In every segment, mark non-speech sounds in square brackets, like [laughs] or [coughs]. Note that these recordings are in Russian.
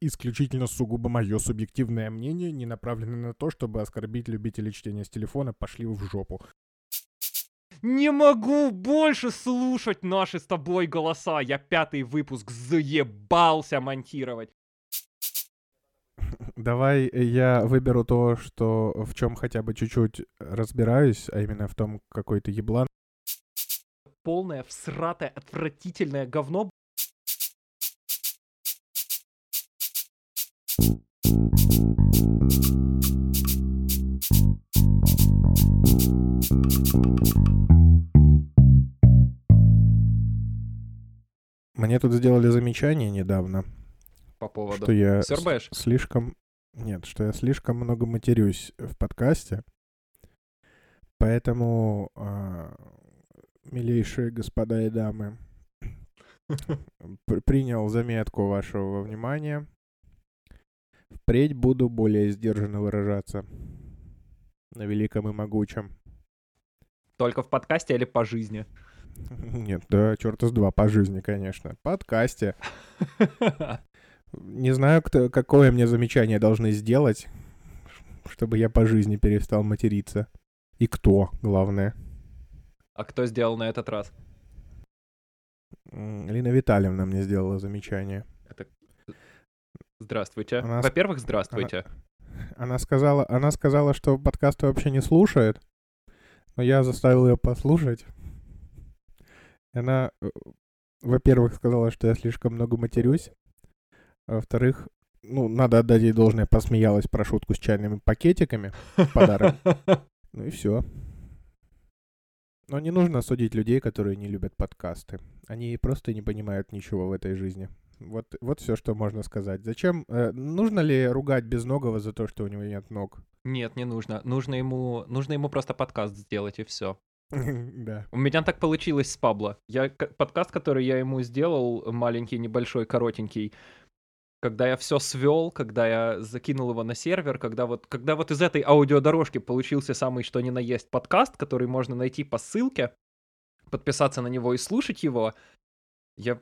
исключительно сугубо мое субъективное мнение, не направленное на то, чтобы оскорбить любителей чтения с телефона, пошли в жопу. Не могу больше слушать наши с тобой голоса. Я пятый выпуск заебался монтировать. [laughs] Давай я выберу то, что в чем хотя бы чуть-чуть разбираюсь, а именно в том, какой ты еблан. Полное, всратое, отвратительное говно. Мне тут сделали замечание недавно, По поводу. что я с- Сёрбаешь? слишком... Нет, что я слишком много матерюсь в подкасте. Поэтому, а, милейшие господа и дамы, [laughs] пр- принял заметку вашего внимания. Впредь буду более сдержанно выражаться. На великом и могучем. Только в подкасте или по жизни? [laughs] Нет, да, черта с два по жизни, конечно. Подкасте. [laughs] Не знаю, кто, какое мне замечание должны сделать, чтобы я по жизни перестал материться. И кто, главное. А кто сделал на этот раз? Лина Витальевна мне сделала замечание. Здравствуйте. Она Во-первых, здравствуйте. Она сказала, она сказала, что подкасты вообще не слушает, но я заставил ее послушать. Она, э, во-первых, сказала, что я слишком много матерюсь, а во-вторых, ну, надо отдать ей должное, посмеялась про шутку с чайными пакетиками в подарок. [laughs] Ну и все. Но не нужно судить людей, которые не любят подкасты. Они просто не понимают ничего в этой жизни. Вот, вот все, что можно сказать. Зачем? э, нужно ли ругать безногого за то, что у него нет ног? Нет, не нужно. Нужно ему, нужно ему просто подкаст сделать и все. [laughs] Да. У меня так получилось с Пабло. Я подкаст, который я ему сделал, маленький, небольшой, коротенький, когда я все свел, когда я закинул его на сервер, когда вот, когда вот из этой аудиодорожки получился самый что ни на есть подкаст, который можно найти по ссылке, подписаться на него и слушать его, я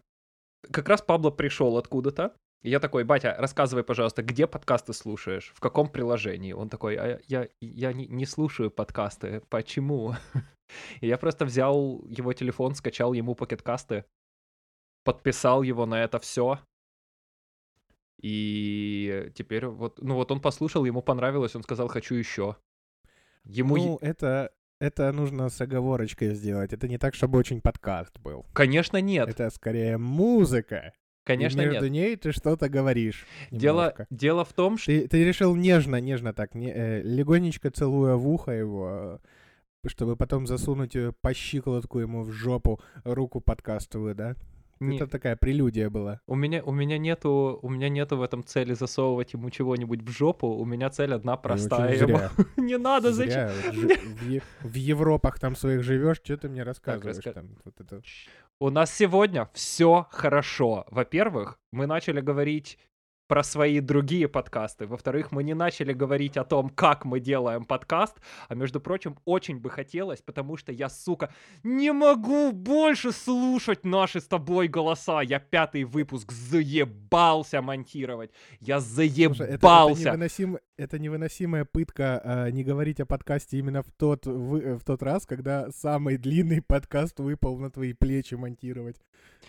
как раз Пабло пришел откуда-то, и я такой, батя, рассказывай, пожалуйста, где подкасты слушаешь, в каком приложении? Он такой, а я, я не, не слушаю подкасты, почему? [laughs] И я просто взял его телефон, скачал ему пакеткасты, подписал его на это все. И теперь вот, ну вот он послушал, ему понравилось, он сказал, хочу еще. Ему, Ну, это, это нужно с оговорочкой сделать. Это не так, чтобы очень подкаст был. конечно, нет, Это скорее музыка. И конечно, между нет. ней ты что-то говоришь. Дело, немножко. дело в том, что... Ты, ты решил нежно, нежно так, не, э, легонечко целуя в ухо его, э, чтобы потом засунуть э, по щиколотку ему в жопу руку подкастовую, да? Не- Это такая прелюдия была. У меня, у меня нету, у меня нету в этом цели засовывать ему чего-нибудь в жопу. У меня цель одна простая. ему- зря. [laughs] Не надо, зачем? Зря. Вот жи- В, в Европах там своих живешь, что ты мне рассказываешь раска- там? Вот это. У нас сегодня все хорошо. Во-первых, мы начали говорить про свои другие подкасты. Во-вторых, мы не начали говорить о том, как мы делаем подкаст. А между прочим, очень бы хотелось, потому что я, сука, не могу больше слушать наши с тобой голоса. Я пятый выпуск заебался монтировать. Я Слушай, это, это, заебался. невыносим- это невыносимая пытка а, не говорить о подкасте именно в тот, вы- э, в тот раз, когда самый длинный подкаст выпал на твои плечи монтировать.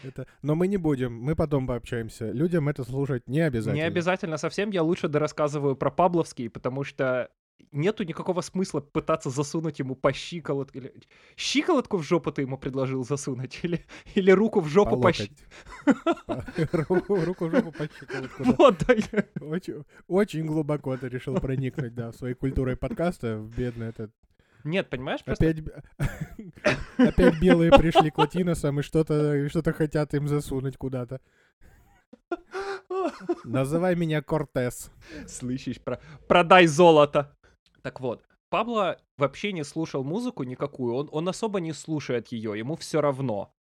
Это... Но мы не будем, мы потом пообщаемся. Людям это слушать не обязательно. Не обязательно совсем, я лучше дорассказываю про Пабловский, потому что нету никакого смысла пытаться засунуть ему по щиколотку. Или... Щиколотку в жопу ты ему предложил засунуть? [laughs] Или, или руку в жопу по, [laughs] Руку руку в жопу по щиколотку. Вот, да, Очень, глубоко ты решил проникнуть, да, в своей культурой подкаста, в бедный этот. Нет, понимаешь, просто... Опять, [laughs] опять белые пришли к латиносам и что-то и что-то хотят им засунуть куда-то. Называй меня Кортес. Слышишь, про... продай золото. Так вот, Пабло вообще не слушал музыку никакую, он, он особо не слушает ее, ему все равно.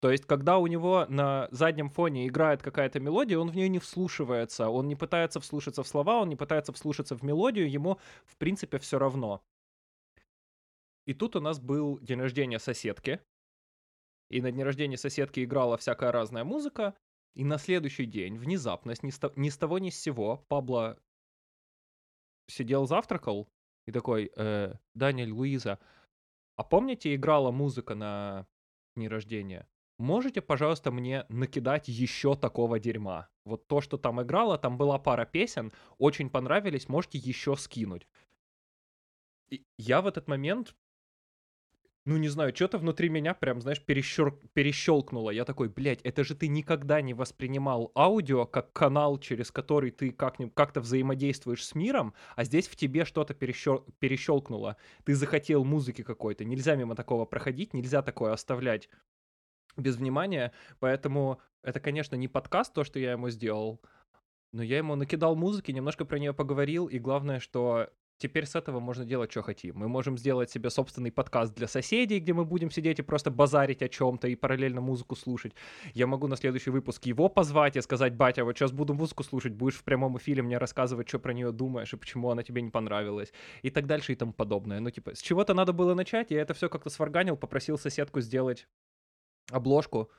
То есть, когда у него на заднем фоне играет какая-то мелодия, он в нее не вслушивается, он не пытается вслушаться в слова, он не пытается вслушаться в мелодию, ему, в принципе, все равно. И тут у нас был день рождения соседки, и на дне рождения соседки играла всякая разная музыка, И на следующий день, внезапно, ни с, того ни с сего, Пабло сидел, завтракал, и такой, э, Даниэль, Луиза, а помните, играла музыка на дне рождения? Можете, пожалуйста, мне накидать еще такого дерьма? Вот то, что там играло, там была пара песен, очень понравились, можете еще скинуть. И я в этот момент ну, не знаю, что-то внутри меня прям, знаешь, перещер... перещелкнуло. Я такой, блядь, это же ты никогда не воспринимал аудио как канал, через который ты как как-то взаимодействуешь с миром, а здесь в тебе что-то перещер... перещелкнуло. Ты захотел музыки какой-то. Нельзя мимо такого проходить, нельзя такое оставлять без внимания. Поэтому это, конечно, не подкаст, то, что я ему сделал, но я ему накидал музыки, немножко про нее поговорил, и главное, что Теперь с этого можно делать, что хотим. Мы можем сделать себе собственный подкаст для соседей, где мы будем сидеть и просто базарить о чем-то и параллельно музыку слушать. Я могу на следующий выпуск его позвать и сказать, батя, вот сейчас буду музыку слушать, будешь в прямом эфире мне рассказывать, что про нее думаешь и почему она тебе не понравилась. И так дальше и тому подобное. Ну, типа, с чего-то надо было начать, я это все как-то сварганил, попросил соседку сделать обложку.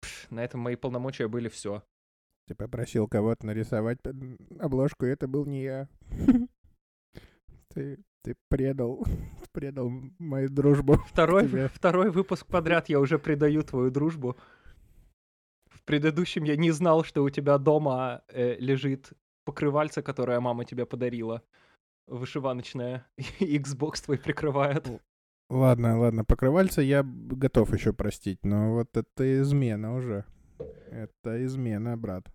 Пш, на этом мои полномочия были все. Ты попросил кого-то нарисовать обложку, и это был не я. [laughs] Ты, ты предал, [laughs] предал мою дружбу. [laughs] Второй, второй выпуск подряд я уже предаю твою дружбу. В предыдущем я не знал, что у тебя дома э, лежит покрывальце, которое мама тебе подарила. Вышиваночное. [laughs] Xbox твой прикрывает. Ладно, ладно, покрывальце я готов еще простить, но вот это измена уже. Это измена, брат.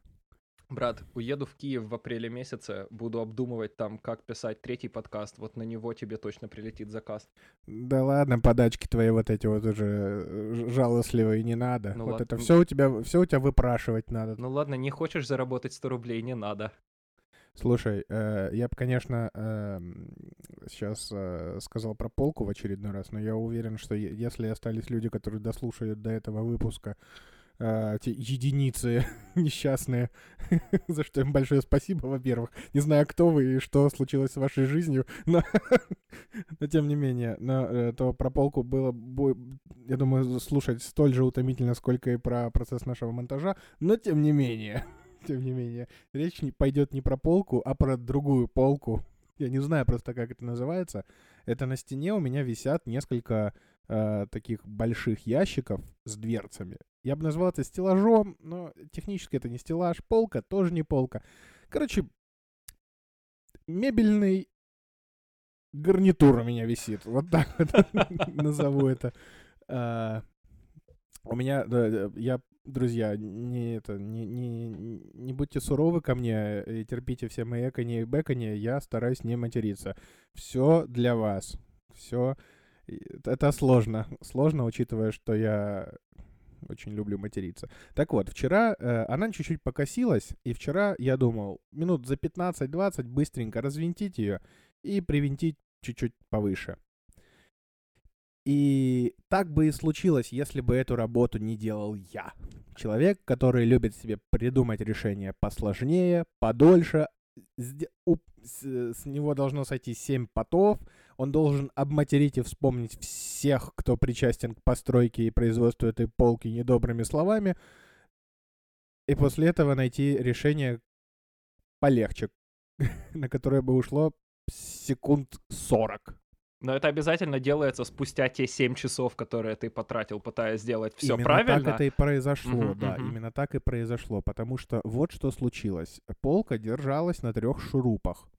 Брат, уеду в Киев в апреле месяце, буду обдумывать там, как писать третий подкаст. Вот на него тебе точно прилетит заказ. Да ладно, подачки твои вот эти вот уже э, жалостливые не надо. Ну, вот ладно. это все у тебя, все у тебя выпрашивать надо. Ну ладно, не хочешь заработать 100 рублей, не надо. Слушай, э, я бы, конечно, э, сейчас э, сказал про полку в очередной раз, но я уверен, что если остались люди, которые дослушают до этого выпуска, э, те единицы [laughs] несчастные, [laughs] за что им большое спасибо, во-первых. Не знаю, кто вы и что случилось с вашей жизнью, [laughs] но, но тем не менее, но, э, то про полку было, я думаю, слушать столь же утомительно, сколько и про процесс нашего монтажа, но тем не менее, тем не менее, речь не пойдет не про полку, а про другую полку. Я не знаю просто, как это называется. Это на стене у меня висят несколько э, таких больших ящиков с дверцами. Я бы назвал это стеллажом, но технически это не стеллаж. Полка тоже не полка. Короче, мебельный гарнитур у меня висит. Вот так вот [laughs] назову это. А, у меня, я, друзья, не это, не, не, не будьте суровы ко мне и терпите все мои экони и бэкони, я стараюсь не материться. Все для вас. Все. Это сложно. Сложно, учитывая, что я очень люблю материться. Так вот, вчера э, она чуть-чуть покосилась, и вчера я думал, минут за 15-20 быстренько развинтить ее и привинтить чуть-чуть повыше. И так бы и случилось, если бы эту работу не делал я. Человек, который любит себе придумать решение посложнее, подольше, с него должно сойти 7 потов, он должен обматерить и вспомнить всех, кто причастен к постройке и производству этой полки недобрыми словами, и после этого найти решение полегче, [laughs] на которое бы ушло секунд 40. Но это обязательно делается спустя те 7 часов, которые ты потратил, пытаясь сделать все именно правильно. так это и произошло, uh-huh, да, uh-huh. именно так и произошло, потому что вот что случилось. Полка держалась на трех шурупах,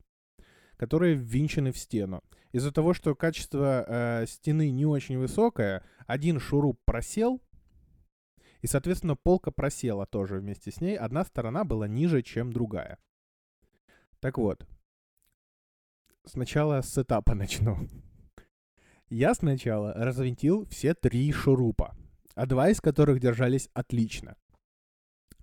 которые ввинчены в стену. Из-за того, что качество э, стены не очень высокое, один шуруп просел, и, соответственно, полка просела тоже вместе с ней. Одна сторона была ниже, чем другая. Так вот, сначала с сетапа [laughs] начну. Я сначала развинтил все три шурупа, а два из которых держались отлично.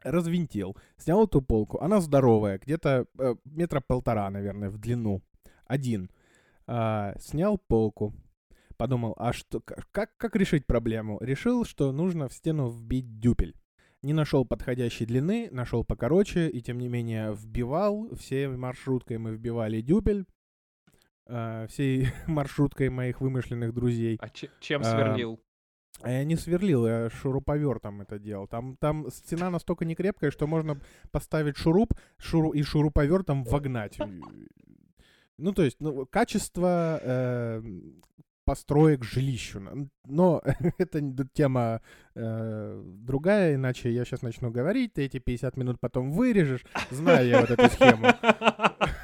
Развинтил, снял эту полку, она здоровая, где-то э, метра полтора, наверное, в длину. Один. А, снял полку, подумал, а что, как, как решить проблему? Решил, что нужно в стену вбить дюпель. Не нашел подходящей длины, нашел покороче, и тем не менее вбивал. Всей маршруткой мы вбивали дюпель э, всей [laughs] маршруткой моих вымышленных друзей. А чем сверлил? Я не сверлил, я шуруповертом это делал. Там, там стена настолько некрепкая, что можно поставить шуруп шуру, и шуруповертом вогнать. [laughs] Ну, то есть, ну, качество э, построек жилищу. Но [laughs] это тема э, другая, иначе я сейчас начну говорить, ты эти 50 минут потом вырежешь. Знаю я вот эту схему. [laughs]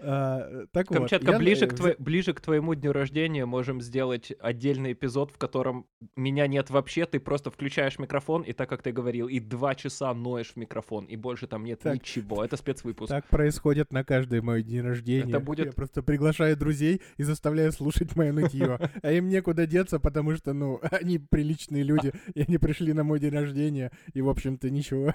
А, так Камчатка, вот, ближе, я... к тво... ближе к твоему дню рождения можем сделать отдельный эпизод, в котором меня нет вообще, ты просто включаешь микрофон, и так, как ты говорил, и два часа ноешь в микрофон, и больше там нет так, ничего. Это спецвыпуск. Так происходит на каждый мой день рождения. Это будет... Я просто приглашаю друзей и заставляю слушать мое нытье. [laughs] А им некуда деться, потому что, ну, [laughs] они приличные люди, [laughs] и они пришли на мой день рождения, и, в общем-то, ничего.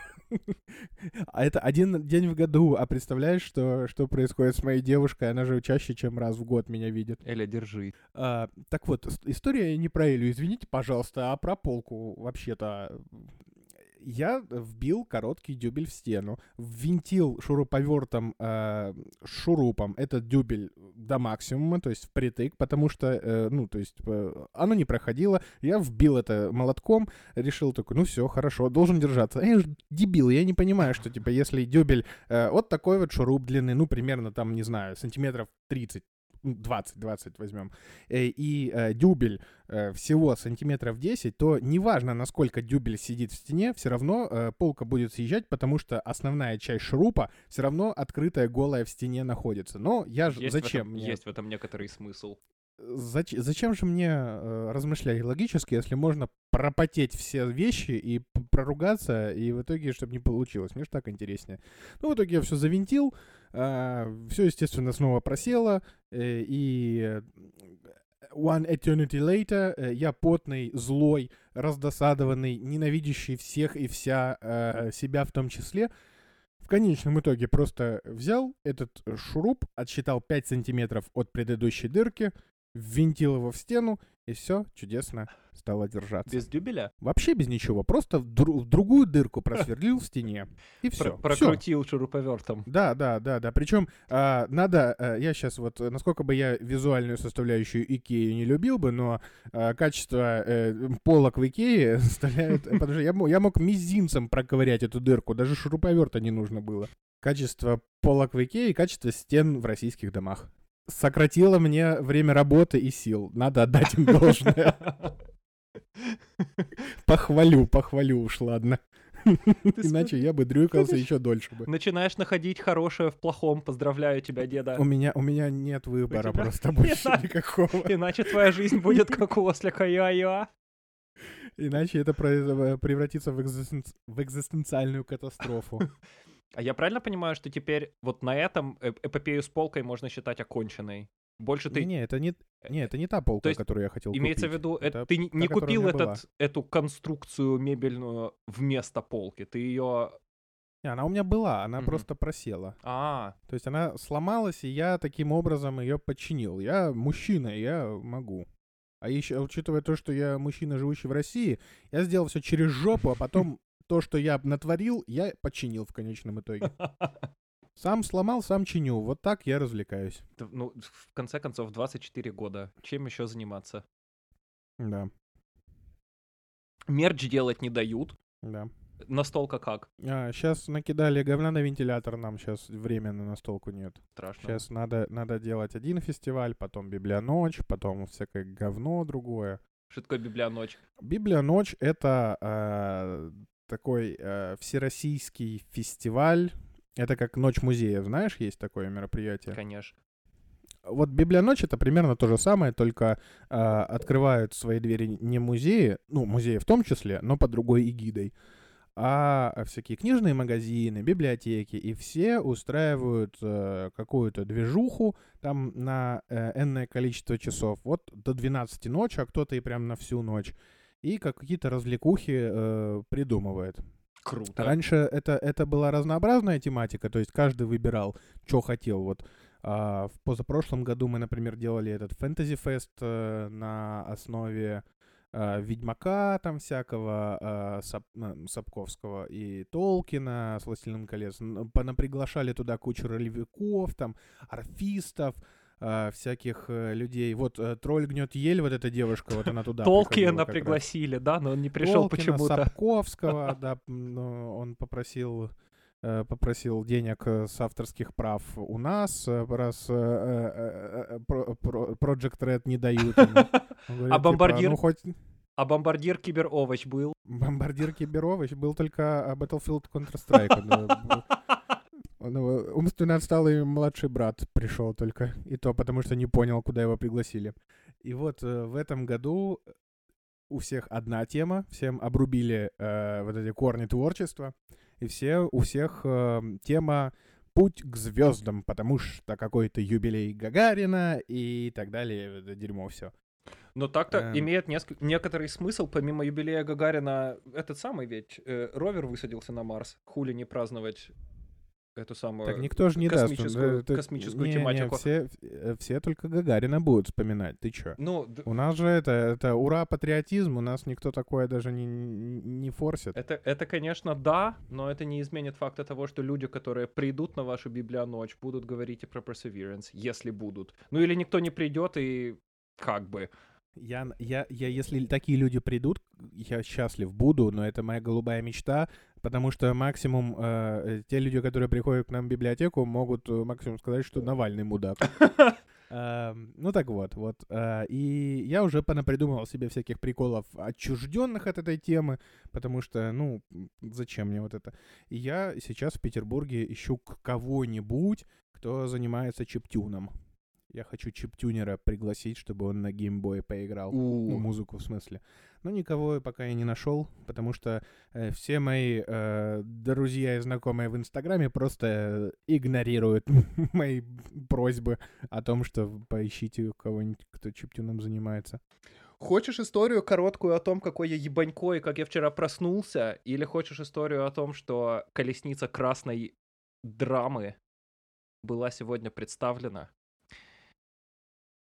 А это один день в году, а представляешь, что, что происходит с моей девушкой, она же чаще, чем раз в год меня видит. Эля, держи. А, так вот, история не про Элю, извините, пожалуйста, а про полку вообще-то я вбил короткий дюбель в стену, ввинтил шуруповертом э, шурупом этот дюбель до максимума, то есть впритык, потому что, э, ну, то есть э, оно не проходило, я вбил это молотком, решил такой, ну все, хорошо, должен держаться. Я же дебил, я не понимаю, что, типа, если дюбель, э, вот такой вот шуруп длины, ну, примерно там, не знаю, сантиметров 30, 20, 20 возьмем, и э, дюбель э, всего сантиметров 10, то неважно, насколько дюбель сидит в стене, все равно э, полка будет съезжать, потому что основная часть шурупа все равно открытая, голая в стене находится. Но я же... Зачем в этом, мне? Есть в этом некоторый смысл. Зач, зачем же мне э, размышлять логически, если можно пропотеть все вещи и проругаться, и в итоге, чтобы не получилось? Мне же так интереснее. Ну, в итоге я все завинтил, э, все, естественно, снова просело, э, и One Eternity Later э, я потный, злой, раздосадованный, ненавидящий всех и вся, э, себя в том числе, в конечном итоге просто взял этот шуруп, отсчитал 5 сантиметров от предыдущей дырки, ввинтил его в стену, и все чудесно стало держаться. Без дюбеля? Вообще без ничего. Просто в, дру- в другую дырку просверлил в стене. И все. Про- прокрутил шуруповертом. Да, да, да, да. Причем а, надо, а, я сейчас вот, насколько бы я визуальную составляющую Икеи не любил бы, но а, качество а, полок в Икее [laughs] составляет... Потому что я, я мог мизинцем проковырять эту дырку, даже шуруповерта не нужно было. Качество полок в Икее и качество стен в российских домах сократило мне время работы и сил. Надо отдать им должное. Похвалю, похвалю уж, ладно. Иначе я бы дрюкался еще дольше бы. Начинаешь находить хорошее в плохом. Поздравляю тебя, деда. У меня, у меня нет выбора просто больше никакого. Иначе твоя жизнь будет как у ослика я-я. Иначе это превратится в, экзистен... в экзистенциальную катастрофу. А я правильно понимаю, что теперь вот на этом эпопею с полкой можно считать оконченной? Больше ты... Не, это не, не, это не та полка, есть, которую я хотел имеется купить. в виду, это, ты та, не купил этот, эту конструкцию мебельную вместо полки, ты ее... Не, она у меня была, она угу. просто просела. А, То есть она сломалась, и я таким образом ее починил. Я мужчина, я могу. А еще, учитывая то, что я мужчина, живущий в России, я сделал все через жопу, а потом то, что я натворил, я починил в конечном итоге. [laughs] Сам сломал, сам чиню. Вот так я развлекаюсь. Ну, в конце концов, 24 года. Чем еще заниматься? Да. Мерч делать не дают. Да. Настолка как? А, сейчас накидали говна на вентилятор, нам сейчас временно настолку нет. Страшно. Сейчас надо, надо делать один фестиваль, потом Библионочь, потом всякое говно другое. Что такое Библионочь? Библионочь — это э, такой э, всероссийский фестиваль. Это как Ночь музеев, знаешь, есть такое мероприятие? Конечно. Вот Библионочь это примерно то же самое, только э, открывают свои двери не музеи, ну, музеи в том числе, но под другой эгидой, а всякие книжные магазины, библиотеки, и все устраивают э, какую-то движуху там на э, энное количество часов, вот до 12 ночи, а кто-то и прям на всю ночь и как какие-то развлекухи э, придумывает. Круто. Раньше это, это была разнообразная тематика, то есть каждый выбирал, что хотел. Вот а, в позапрошлом году мы, например, делали этот фэнтези-фест э, на основе э, Ведьмака там всякого, э, Сап, э, Сапковского и Толкина с «Властелином колец». Понаприглашали туда кучу ролевиков, там, орфистов, а, всяких э, людей. Вот э, тролль гнет ель, вот эта девушка, вот она туда Толкина раз. пригласили, да, но он не пришел почему-то. Сапковского, [laughs] да, он попросил э, попросил денег э, с авторских прав у нас, э, раз э, э, э, Project Red не дают. [laughs] А типа, бомбардир? Ну, хоть А бомбардир Киберовощ был. бомбардир Киберович был только а, Battlefield Counter-Strike. Он его- умственно отсталый младший брат пришел только. И то потому, что не понял, куда его пригласили. И вот э, в этом году у всех одна тема, всем обрубили э, вот эти корни творчества, и все, у всех э, тема «Путь к звездам», потому что какой-то юбилей Гагарина и так далее, это дерьмо все. Но так-то Эм. имеет неск- некоторый смысл, помимо юбилея Гагарина, этот самый ведь э, ровер высадился на Марс. Хули не праздновать эту самую... Так никто же не даст. он, космическую- э, космическую не, не, тематику. все, э, все только Гагарина будут вспоминать, ты чё? Ну, У нас же это, это ура, патриотизм, у нас никто такое даже не, не не форсит. это, это, конечно, да, но это не изменит факта того, что люди, которые придут на вашу библионочь, будут говорить и про Perseverance, если будут. Ну или никто не придет и как бы. Я, я, я, если такие люди придут, я счастлив буду, но это моя голубая мечта, потому что максимум э, те люди, которые приходят к нам в библиотеку, могут э, максимум сказать, что Навальный мудак. [laughs] Эм, Ну так вот, вот. э, И я уже понапридумывал себе всяких приколов, отчужденных от этой темы, потому что, ну, зачем мне вот это? И я сейчас в Петербурге ищу к- кого-нибудь, кто занимается чиптюном. Я хочу чиптюнера пригласить, чтобы он на геймбое поиграл. Ну, музыку в смысле. Но никого пока я не нашел, потому что э, все мои э, друзья и знакомые в Инстаграме просто игнорируют [laughs] мои просьбы о том, что поищите кого-нибудь, кто чиптюном занимается. Хочешь историю короткую о том, какой я ебанько и как я вчера проснулся? Или хочешь историю о том, что колесница красной драмы была сегодня представлена?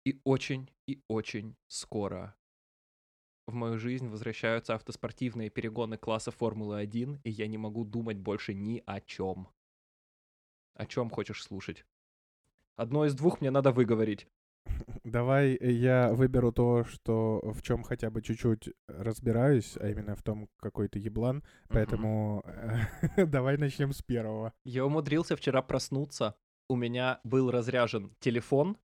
И очень, и очень скоро в мою жизнь возвращаются автоспортивные перегоны класса Формулы-1, и я не могу думать больше ни о чем. О чем хочешь слушать? Одно из двух мне надо выговорить. [laughs] Давай я выберу то, что в чем хотя бы чуть-чуть разбираюсь, а именно в том, какой ты еблан. Поэтому [laughs] давай начнем с первого. Я умудрился вчера проснуться. У меня был разряжен телефон,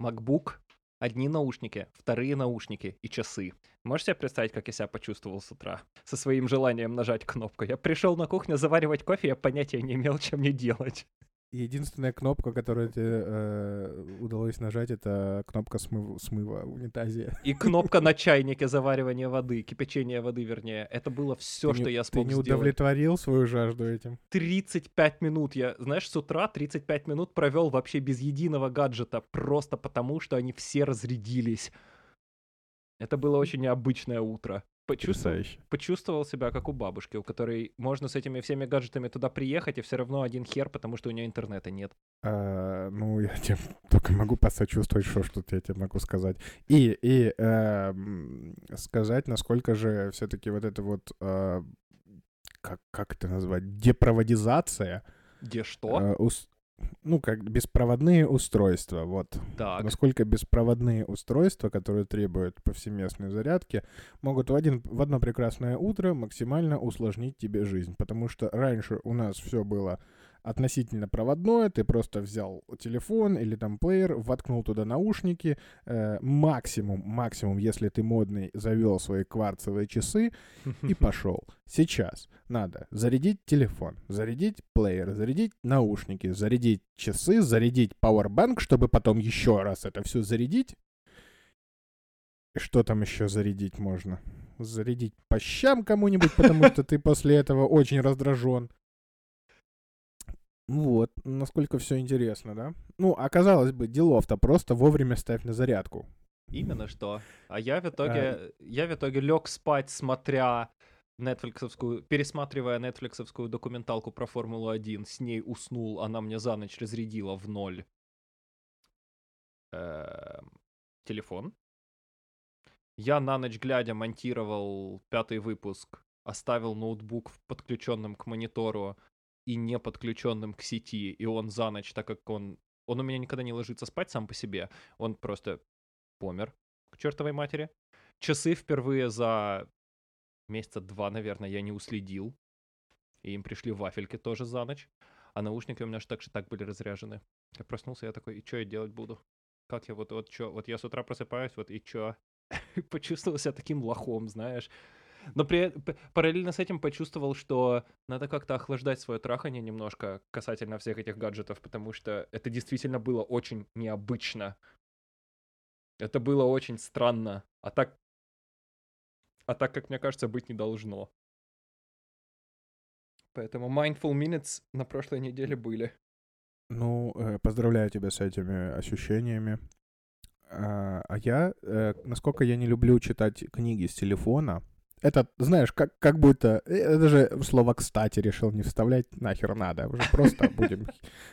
MacBook, одни наушники, вторые наушники и часы. Можешь себе представить, как я себя почувствовал с утра? Со своим желанием нажать кнопку. Я пришел на кухню заваривать кофе, я понятия не имел, [laughs] чем мне делать. Единственная кнопка, которую тебе э, удалось нажать, это кнопка смыв- смыва в унитазе. [laughs] И кнопка на чайнике заваривания воды, кипячения воды, вернее. Это было все, Ты что не- я Ты смог не сделать. удовлетворил свою жажду этим? 35 минут я, знаешь, с утра 35 минут провел вообще без единого гаджета, просто потому, что они все разрядились. Это было очень необычное утро. Почувствовал, Потрясающе. почувствовал себя как у бабушки, у которой можно с этими всеми гаджетами туда приехать, и все равно один хер, потому что у нее интернета нет. А, ну, я тебе только могу посочувствовать, что что я тебе могу сказать. И, и эм, сказать, насколько же все-таки вот это вот, э, как, как это назвать, депроводизация, Где что? э, ус- ну, как беспроводные устройства, вот. так. Насколько беспроводные устройства, которые требуют повсеместной зарядки, могут в, один, в одно прекрасное утро максимально усложнить тебе жизнь. Потому что раньше у нас все было относительно проводное, ты просто взял телефон или там плеер, воткнул туда наушники, э, максимум, максимум, если ты модный, завел свои кварцевые часы и [laughs] пошел. Сейчас надо зарядить телефон, зарядить плеер, зарядить наушники, зарядить часы, зарядить пауэрбанк, чтобы потом еще раз это все зарядить. Что там еще зарядить можно? Зарядить по щам кому-нибудь, потому что ты после этого очень раздражен. Вот, насколько все интересно, да? Ну, оказалось бы, делов-то просто вовремя ставь на зарядку. Именно что. А я в итоге, я в итоге лег спать, смотря нетфликсовскую, пересматривая нетфликсовскую документалку про Формулу-1, с ней уснул, она мне за ночь разрядила в ноль эм, телефон. Я на ночь глядя монтировал пятый выпуск, оставил ноутбук в- подключенным к монитору и не подключенным к сети, и он за ночь, так как он он у меня никогда не ложится спать сам по себе. Он просто помер к чертовой матери. Часы впервые за месяца два, наверное, я не уследил. И им пришли вафельки тоже за ночь. А наушники у меня же так же так были разряжены. Я проснулся, я такой, и что я делать буду? Как я вот, вот что? Вот я с утра просыпаюсь, вот и что? [laughs] Почувствовал себя таким лохом, знаешь. Но при, параллельно с этим почувствовал, что надо как-то охлаждать свое трахание немножко касательно всех этих гаджетов, потому что это действительно было очень необычно. Это было очень странно. А так, а так, как мне кажется, быть не должно. Поэтому Mindful Minutes на прошлой неделе были. Ну, э, поздравляю тебя с этими ощущениями. А, а я, э, насколько я не люблю читать книги с телефона, это, знаешь, как, как будто... Э, это же слово «кстати» решил не вставлять, нахер надо. Уже просто будем,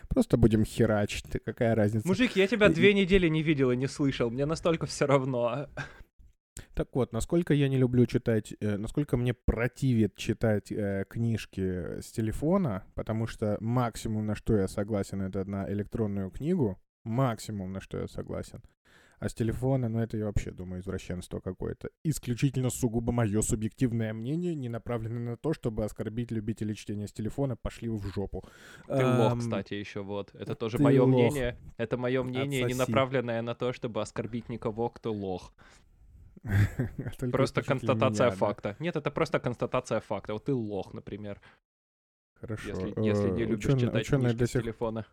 просто будем херачить, какая разница. Мужик, я тебя две недели не видел и не слышал, мне настолько все равно. Так вот, насколько я не люблю читать, э, насколько мне противит читать э, книжки с телефона, потому что максимум, на что я согласен, это на электронную книгу, максимум, на что я согласен. А с телефона, ну это я вообще думаю извращенство какое-то. Исключительно сугубо мое субъективное мнение, не направленное на то, чтобы оскорбить любителей чтения с телефона, пошли в жопу. Ты лох, кстати, еще вот. Это тоже мое мнение. Это мое мнение, не направленное на то, чтобы оскорбить никого, кто лох. [laughs] Просто констатация факта. Нет, это просто констатация факта. Вот ты лох, например. Хорошо. Если, не э, любишь читать книжки с телефона.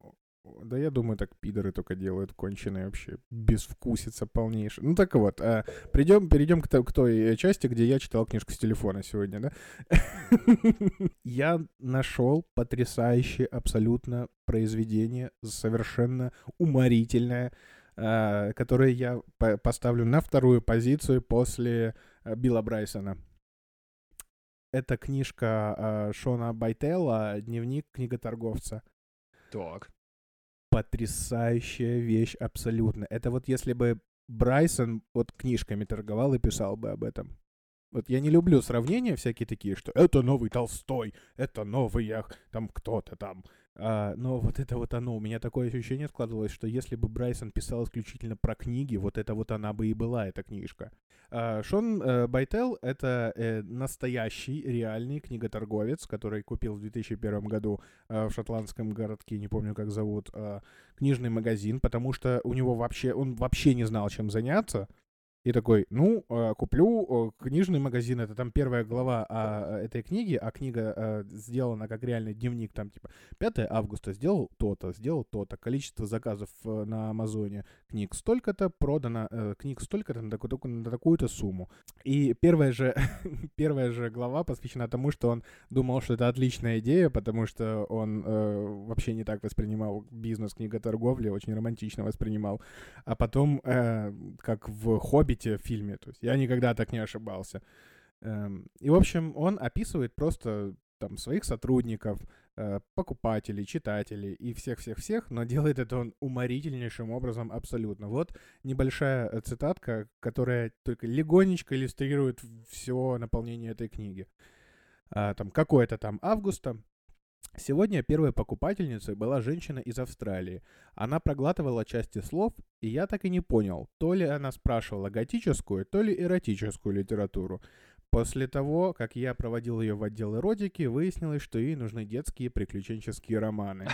Да я думаю, так пидоры только делают, конченые вообще, безвкусица полнейшая. Ну так вот, а, придем, перейдем к, к той э, части, где я читал книжку с телефона сегодня, да? [laughs] Я нашел потрясающее абсолютно произведение, совершенно уморительное, а, которое я поставлю на вторую позицию после э, Билла Брайсона. Это книжка а, Шона Байтела «Дневник книготорговца». Так потрясающая вещь абсолютно. Это вот если бы Брайсон вот книжками торговал и писал бы об этом. Вот я не люблю сравнения всякие такие, что это новый Толстой, это новый там кто-то там. А, но вот это вот оно, у меня такое ощущение складывалось, что если бы Брайсон писал исключительно про книги, вот это вот она бы и была, эта книжка. А, Шон э, Байтел — это э, настоящий, реальный книготорговец, который купил в 2001 году э, в шотландском городке, не помню, как зовут, э, книжный магазин, потому что у него вообще, он вообще не знал, чем заняться, и такой, ну, э, куплю э, книжный магазин, это там первая глава а, этой книги, а книга э, сделана как реальный дневник, там типа 5 августа сделал то-то, сделал то-то, количество заказов на Амазоне книг столько-то, продано книг столько-то на, такую, на такую-то сумму. И первая же, [laughs] первая же глава посвящена тому, что он думал, что это отличная идея, потому что он э, вообще не так воспринимал бизнес книготорговли, очень романтично воспринимал. А потом, э, как в «Хобби», «Хоббите» в фильме. То есть я никогда так не ошибался. Эм, и, в общем, он описывает просто там своих сотрудников, э, покупателей, читателей и всех-всех-всех, но делает это он уморительнейшим образом абсолютно. Вот небольшая э, цитатка, которая только легонечко иллюстрирует все наполнение этой книги. А, там какое-то там августа, Сегодня первой покупательницей была женщина из Австралии. Она проглатывала части слов, и я так и не понял, то ли она спрашивала готическую, то ли эротическую литературу. После того, как я проводил ее в отдел эротики, выяснилось, что ей нужны детские приключенческие романы.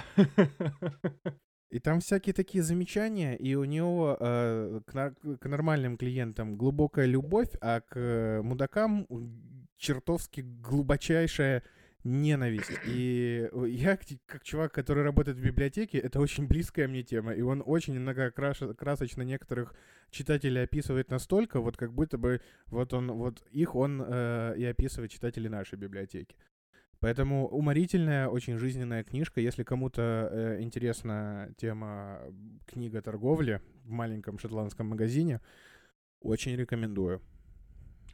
И там всякие такие замечания, и у него э, к, к нормальным клиентам глубокая любовь, а к мудакам чертовски глубочайшая ненависть. И я, как чувак, который работает в библиотеке, это очень близкая мне тема. И он очень иногда красочно некоторых читателей описывает настолько, вот как будто бы вот он, вот их он э, и описывает читатели нашей библиотеки. Поэтому уморительная, очень жизненная книжка. Если кому-то э, интересна тема книга торговли в маленьком шотландском магазине, очень рекомендую.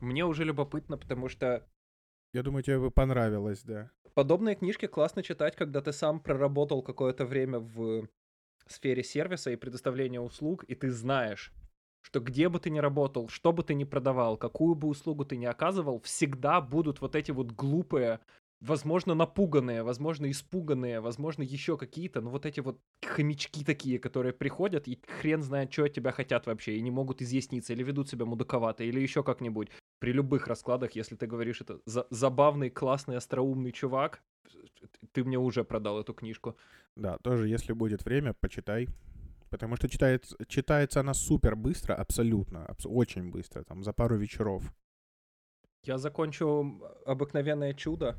Мне уже любопытно, потому что я думаю, тебе бы понравилось, да. Подобные книжки классно читать, когда ты сам проработал какое-то время в сфере сервиса и предоставления услуг, и ты знаешь, что где бы ты ни работал, что бы ты ни продавал, какую бы услугу ты ни оказывал, всегда будут вот эти вот глупые возможно, напуганные, возможно, испуганные, возможно, еще какие-то, ну вот эти вот хомячки такие, которые приходят и хрен знает, что от тебя хотят вообще, и не могут изъясниться, или ведут себя мудаковато, или еще как-нибудь. При любых раскладах, если ты говоришь, это за забавный, классный, остроумный чувак, ты мне уже продал эту книжку. Да, тоже, если будет время, почитай. Потому что читается, читается она супер быстро, абсолютно, абс очень быстро, там, за пару вечеров. Я закончу «Обыкновенное чудо».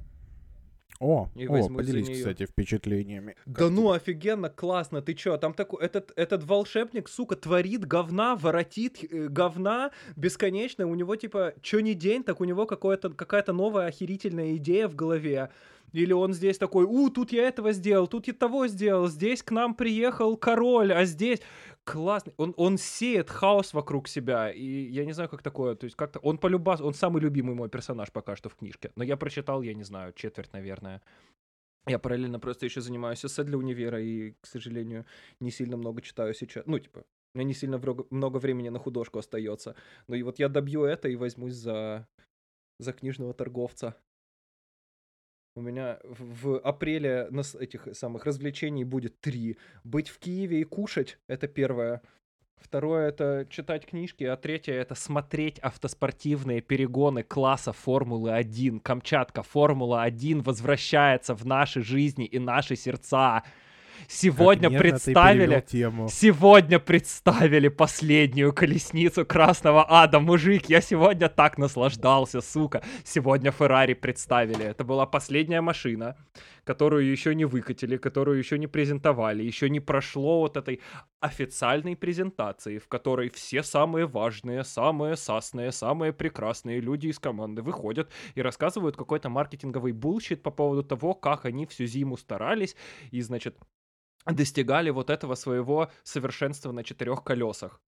О, и о поделись, кстати, впечатлениями. Да как ну, ты... офигенно, классно, ты чё, там такой, этот, этот волшебник, сука, творит говна, воротит э, говна бесконечно, у него, типа, чё не день, так у него какая-то новая охерительная идея в голове, или он здесь такой, у, тут я этого сделал, тут я того сделал, здесь к нам приехал король, а здесь... Классный. Он, он сеет хаос вокруг себя, и я не знаю, как такое, то есть как-то... Он полюбас, он самый любимый мой персонаж пока что в книжке, но я прочитал, я не знаю, четверть, наверное. Я параллельно просто еще занимаюсь эссе для универа, и, к сожалению, не сильно много читаю сейчас. Ну, типа, у меня не сильно много времени на художку остается. Но и вот я добью это и возьмусь за, за книжного торговца. У меня в апреле нас этих самых развлечений будет три. Быть в Киеве и кушать — это первое. Второе — это читать книжки, а третье — это смотреть автоспортивные перегоны класса Формулы-1. Камчатка Формула-1 возвращается в наши жизни и наши сердца. Сегодня представили... Сегодня представили последнюю колесницу Красного Ада. Мужик, я сегодня так наслаждался, сука. Сегодня Феррари представили. Это была последняя машина, которую еще не выкатили, которую еще не презентовали, еще не прошло вот этой официальной презентации, в которой все самые важные, самые сасные, самые прекрасные люди из команды выходят и рассказывают какой-то маркетинговый bullshit по поводу того, как они всю зиму старались, и, значит, достигали вот этого своего совершенства на четырех колесах.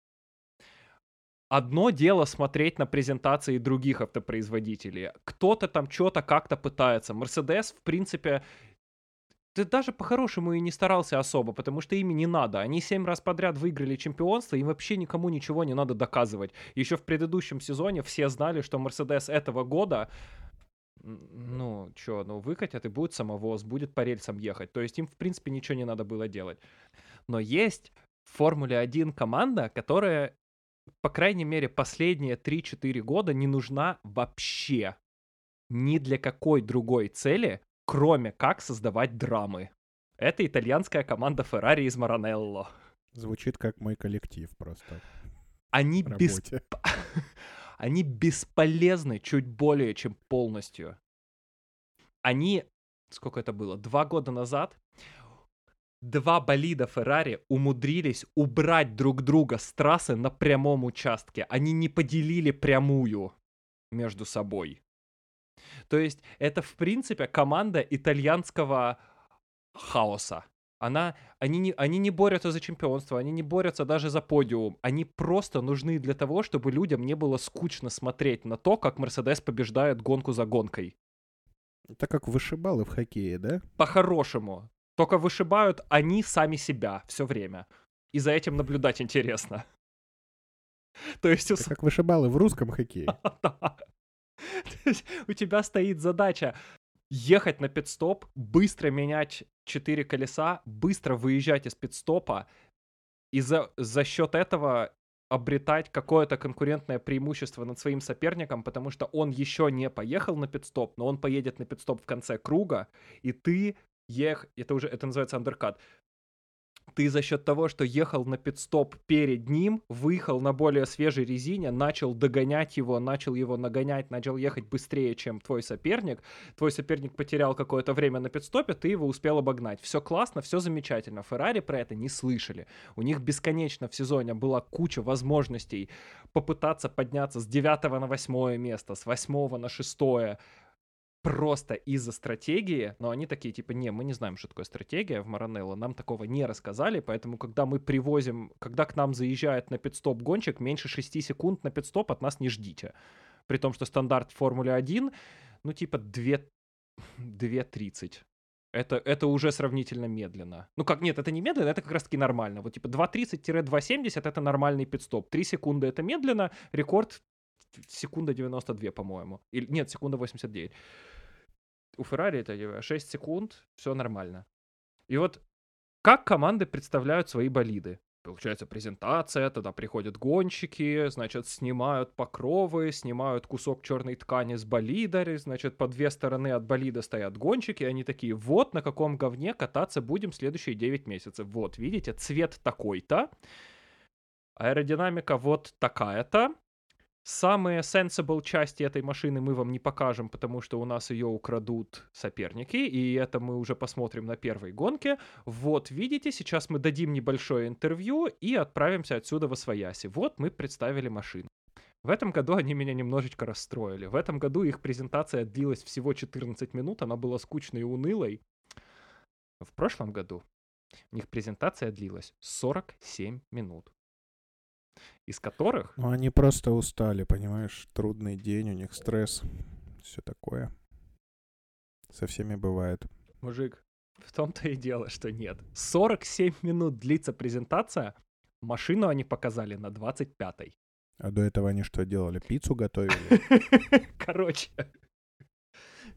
Одно дело смотреть на презентации других автопроизводителей. Кто-то там что-то как-то пытается. Мерседес, в принципе, ты даже по-хорошему и не старался особо, потому что ими не надо. Они семь раз подряд выиграли чемпионство, и вообще никому ничего не надо доказывать. Еще в предыдущем сезоне все знали, что Мерседес этого года ну, что, ну, выкатят и будет самовоз, будет по рельсам ехать. То есть им, в принципе, ничего не надо было делать. Но есть в Формуле 1 команда, которая, по крайней мере, последние 3-4 года не нужна вообще ни для какой другой цели, кроме как создавать драмы. Это итальянская команда Ferrari из Маранелло. Звучит как мой коллектив просто. Они без... [laughs] они бесполезны чуть более чем полностью. Они, сколько это было, два года назад два болида Феррари умудрились убрать друг друга с трассы на прямом участке. Они не поделили прямую между собой. То есть это, в принципе, команда итальянского хаоса. Она, они, не, они не борются за чемпионство, они не борются даже за подиум. Они просто нужны для того, чтобы людям не было скучно смотреть на то, как Мерседес побеждает гонку за гонкой. Это как вышибалы в хоккее, да? По-хорошему. Только вышибают они сами себя все время. И за этим наблюдать интересно. [laughs] То есть... Это как вышибалы в русском хоккее. [laughs] У тебя стоит задача ехать на пидстоп, быстро менять четыре колеса, быстро выезжать из пидстопа, и за, за счет этого обретать какое-то конкурентное преимущество над своим соперником, потому что он еще не поехал на пидстоп, но он поедет на пидстоп в конце круга, и ты ех, это уже, это называется андеркат, ты за счет того, что ехал на пидстоп перед ним, выехал на более свежей резине, начал догонять его, начал его нагонять, начал ехать быстрее, чем твой соперник. Твой соперник потерял какое-то время на пидстопе, ты его успел обогнать. Все классно, все замечательно. Феррари про это не слышали. У них бесконечно в сезоне была куча возможностей попытаться подняться с 9 на 8 место, с 8 на 6 просто из-за стратегии, но они такие, типа, не, мы не знаем, что такое стратегия в Маранелло, нам такого не рассказали, поэтому, когда мы привозим, когда к нам заезжает на пидстоп гонщик, меньше 6 секунд на пидстоп от нас не ждите. При том, что стандарт Формулы 1, ну, типа, 2, 2.30. Это, это уже сравнительно медленно. Ну как, нет, это не медленно, это как раз-таки нормально. Вот типа 2.30-2.70 это нормальный пидстоп. 3 секунды это медленно, рекорд секунда 92, по-моему. Или, нет, секунда 89 У Феррари это 6 секунд, все нормально. И вот как команды представляют свои болиды? Получается презентация, тогда приходят гонщики, значит, снимают покровы, снимают кусок черной ткани с болида, значит, по две стороны от болида стоят гонщики, и они такие, вот на каком говне кататься будем следующие 9 месяцев. Вот, видите, цвет такой-то, аэродинамика вот такая-то, Самые sensible части этой машины мы вам не покажем, потому что у нас ее украдут соперники, и это мы уже посмотрим на первой гонке. Вот, видите, сейчас мы дадим небольшое интервью и отправимся отсюда в Освояси. Вот мы представили машину. В этом году они меня немножечко расстроили. В этом году их презентация длилась всего 14 минут, она была скучной и унылой. В прошлом году у них презентация длилась 47 минут из которых... Ну, они просто устали, понимаешь? Трудный день, у них стресс, все такое. Со всеми бывает. Мужик, в том-то и дело, что нет. 47 минут длится презентация, машину они показали на 25-й. А до этого они что делали? Пиццу готовили? [laughs] Короче,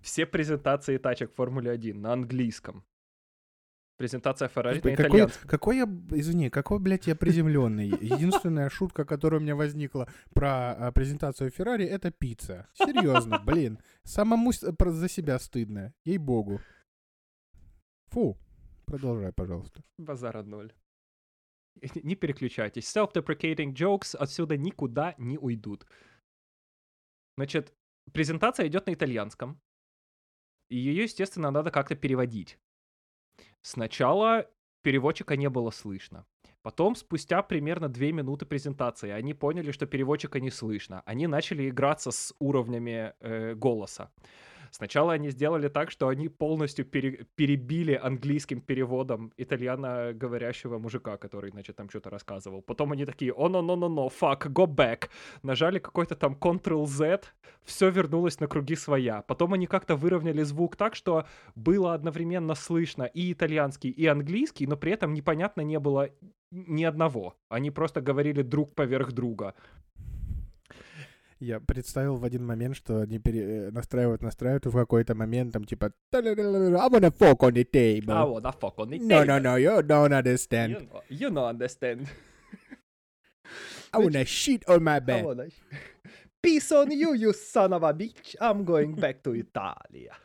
все презентации тачек Формулы 1 на английском. Презентация Феррари на какой, какой я, извини, какой, блядь, я приземленный. Единственная шутка, которая у меня возникла про а, презентацию Феррари, это пицца. Серьезно, блин. Самому за себя стыдно. Ей-богу. Фу. Продолжай, пожалуйста. Базара ноль. [laughs] Не переключайтесь. Self-deprecating jokes отсюда никуда не уйдут. Значит, презентация идет на итальянском. И ее, естественно, надо как-то переводить. Сначала переводчика не было слышно. Потом, спустя примерно две минуты презентации, они поняли, что переводчика не слышно. Они начали играться с уровнями э, голоса. Сначала они сделали так, что они полностью пере- перебили английским переводом итальяно говорящего мужика, который, значит, там что-то рассказывал. Потом они такие, о, no, no, no, no, fuck, go back. Нажали какой-то там Ctrl-Z, все вернулось на круги своя. Потом они как-то выровняли звук так, что было одновременно слышно и итальянский, и английский, но при этом непонятно не было ни одного. Они просто говорили друг поверх друга. Я представил в один момент, что они пере... э, настраивают, настраивают, и в какой-то момент там типа I wanna fuck on the table. I wanna fuck on the No, no, table. no, you don't understand. You know, you know understand. I wanna shit on my bed. wanna... Peace on you, you son of a bitch. I'm going back to Italia.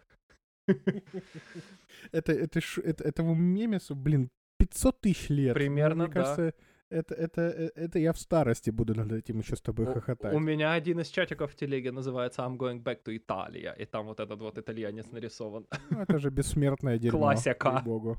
Это, это, это, этому мемесу, блин, 500 тысяч лет. Примерно, Мне да. кажется, это, это, э, это я в старости буду над этим еще с тобой У- хохотать. У меня один из чатиков в телеге называется I'm going back to Italia, и там вот этот вот итальянец нарисован. Ну, это же бессмертное [laughs] дерьмо. Классика. богу.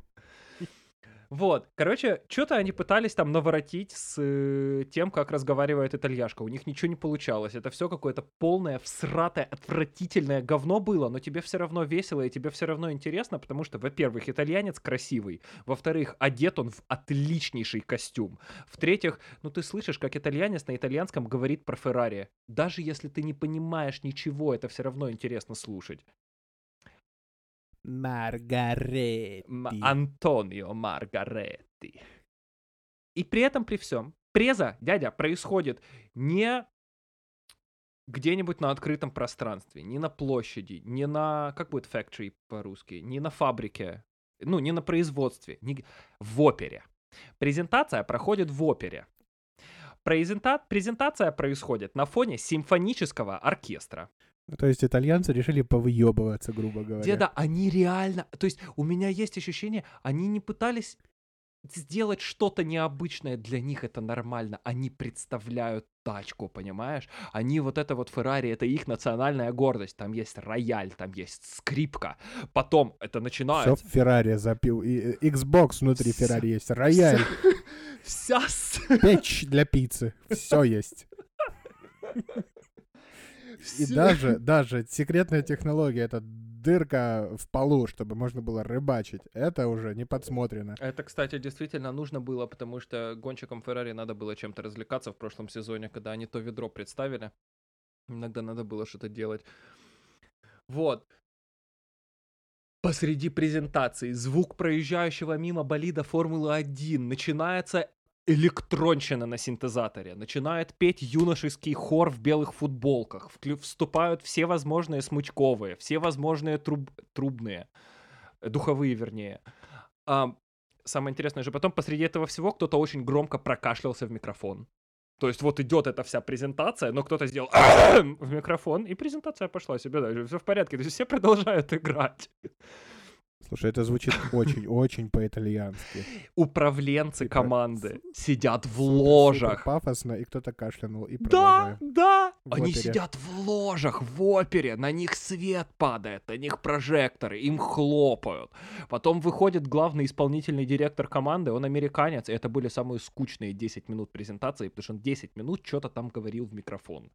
Вот, короче, что-то они пытались там наворотить с э, тем, как разговаривает итальяшка. У них ничего не получалось. Это все какое-то полное, всратое, отвратительное говно было, но тебе все равно весело и тебе все равно интересно, потому что, во-первых, итальянец красивый, во-вторых, одет он в отличнейший костюм, в-третьих, ну ты слышишь, как итальянец на итальянском говорит про Феррари. Даже если ты не понимаешь ничего, это все равно интересно слушать. Маргаретти. М- Антонио Маргаретти. И при этом, при всем, преза, дядя, происходит не где-нибудь на открытом пространстве, не на площади, не на, как будет factory по-русски, не на фабрике, ну, не на производстве, не... в опере. Презентация проходит в опере. Презента... Презентация происходит на фоне симфонического оркестра. То есть итальянцы решили повыебываться, грубо говоря. Деда, они реально... То есть у меня есть ощущение, они не пытались сделать что-то необычное, для них это нормально. Они представляют тачку, понимаешь? Они вот это вот Феррари, это их национальная гордость. Там есть рояль, там есть скрипка. Потом это Все начинается... в Феррари запил. И э, Xbox внутри Всё- Феррари есть. Рояль, Вся... печь для пиццы. Все есть. [laughs] И даже, [laughs] даже секретная технология, это дырка в полу, чтобы можно было рыбачить. Это уже не подсмотрено. Это, кстати, действительно нужно было, потому что гонщикам Феррари надо было чем-то развлекаться в прошлом сезоне, когда они то ведро представили. Иногда надо было что-то делать. Вот. Посреди презентации звук проезжающего мимо болида Формулы-1 начинается электронщина на синтезаторе, начинает петь юношеский хор в белых футболках, вступают все возможные смычковые, все возможные труб- трубные, э, духовые вернее. А, самое интересное же, потом посреди этого всего кто-то очень громко прокашлялся в микрофон. То есть вот идет эта вся презентация, но кто-то сделал [coughs] в микрофон, и презентация пошла себе дальше. Все в порядке, то есть все продолжают играть. Слушай, это звучит [laughs] очень-очень по-итальянски. Управленцы команды сидят в ложах. пафосно, и кто-то кашлянул, и Да, да. Они сидят в ложах, в опере, на них свет падает, на них прожекторы, им хлопают. Потом выходит главный исполнительный директор команды, он американец, и это были самые скучные 10 минут презентации, потому что он 10 минут что-то там говорил в микрофон.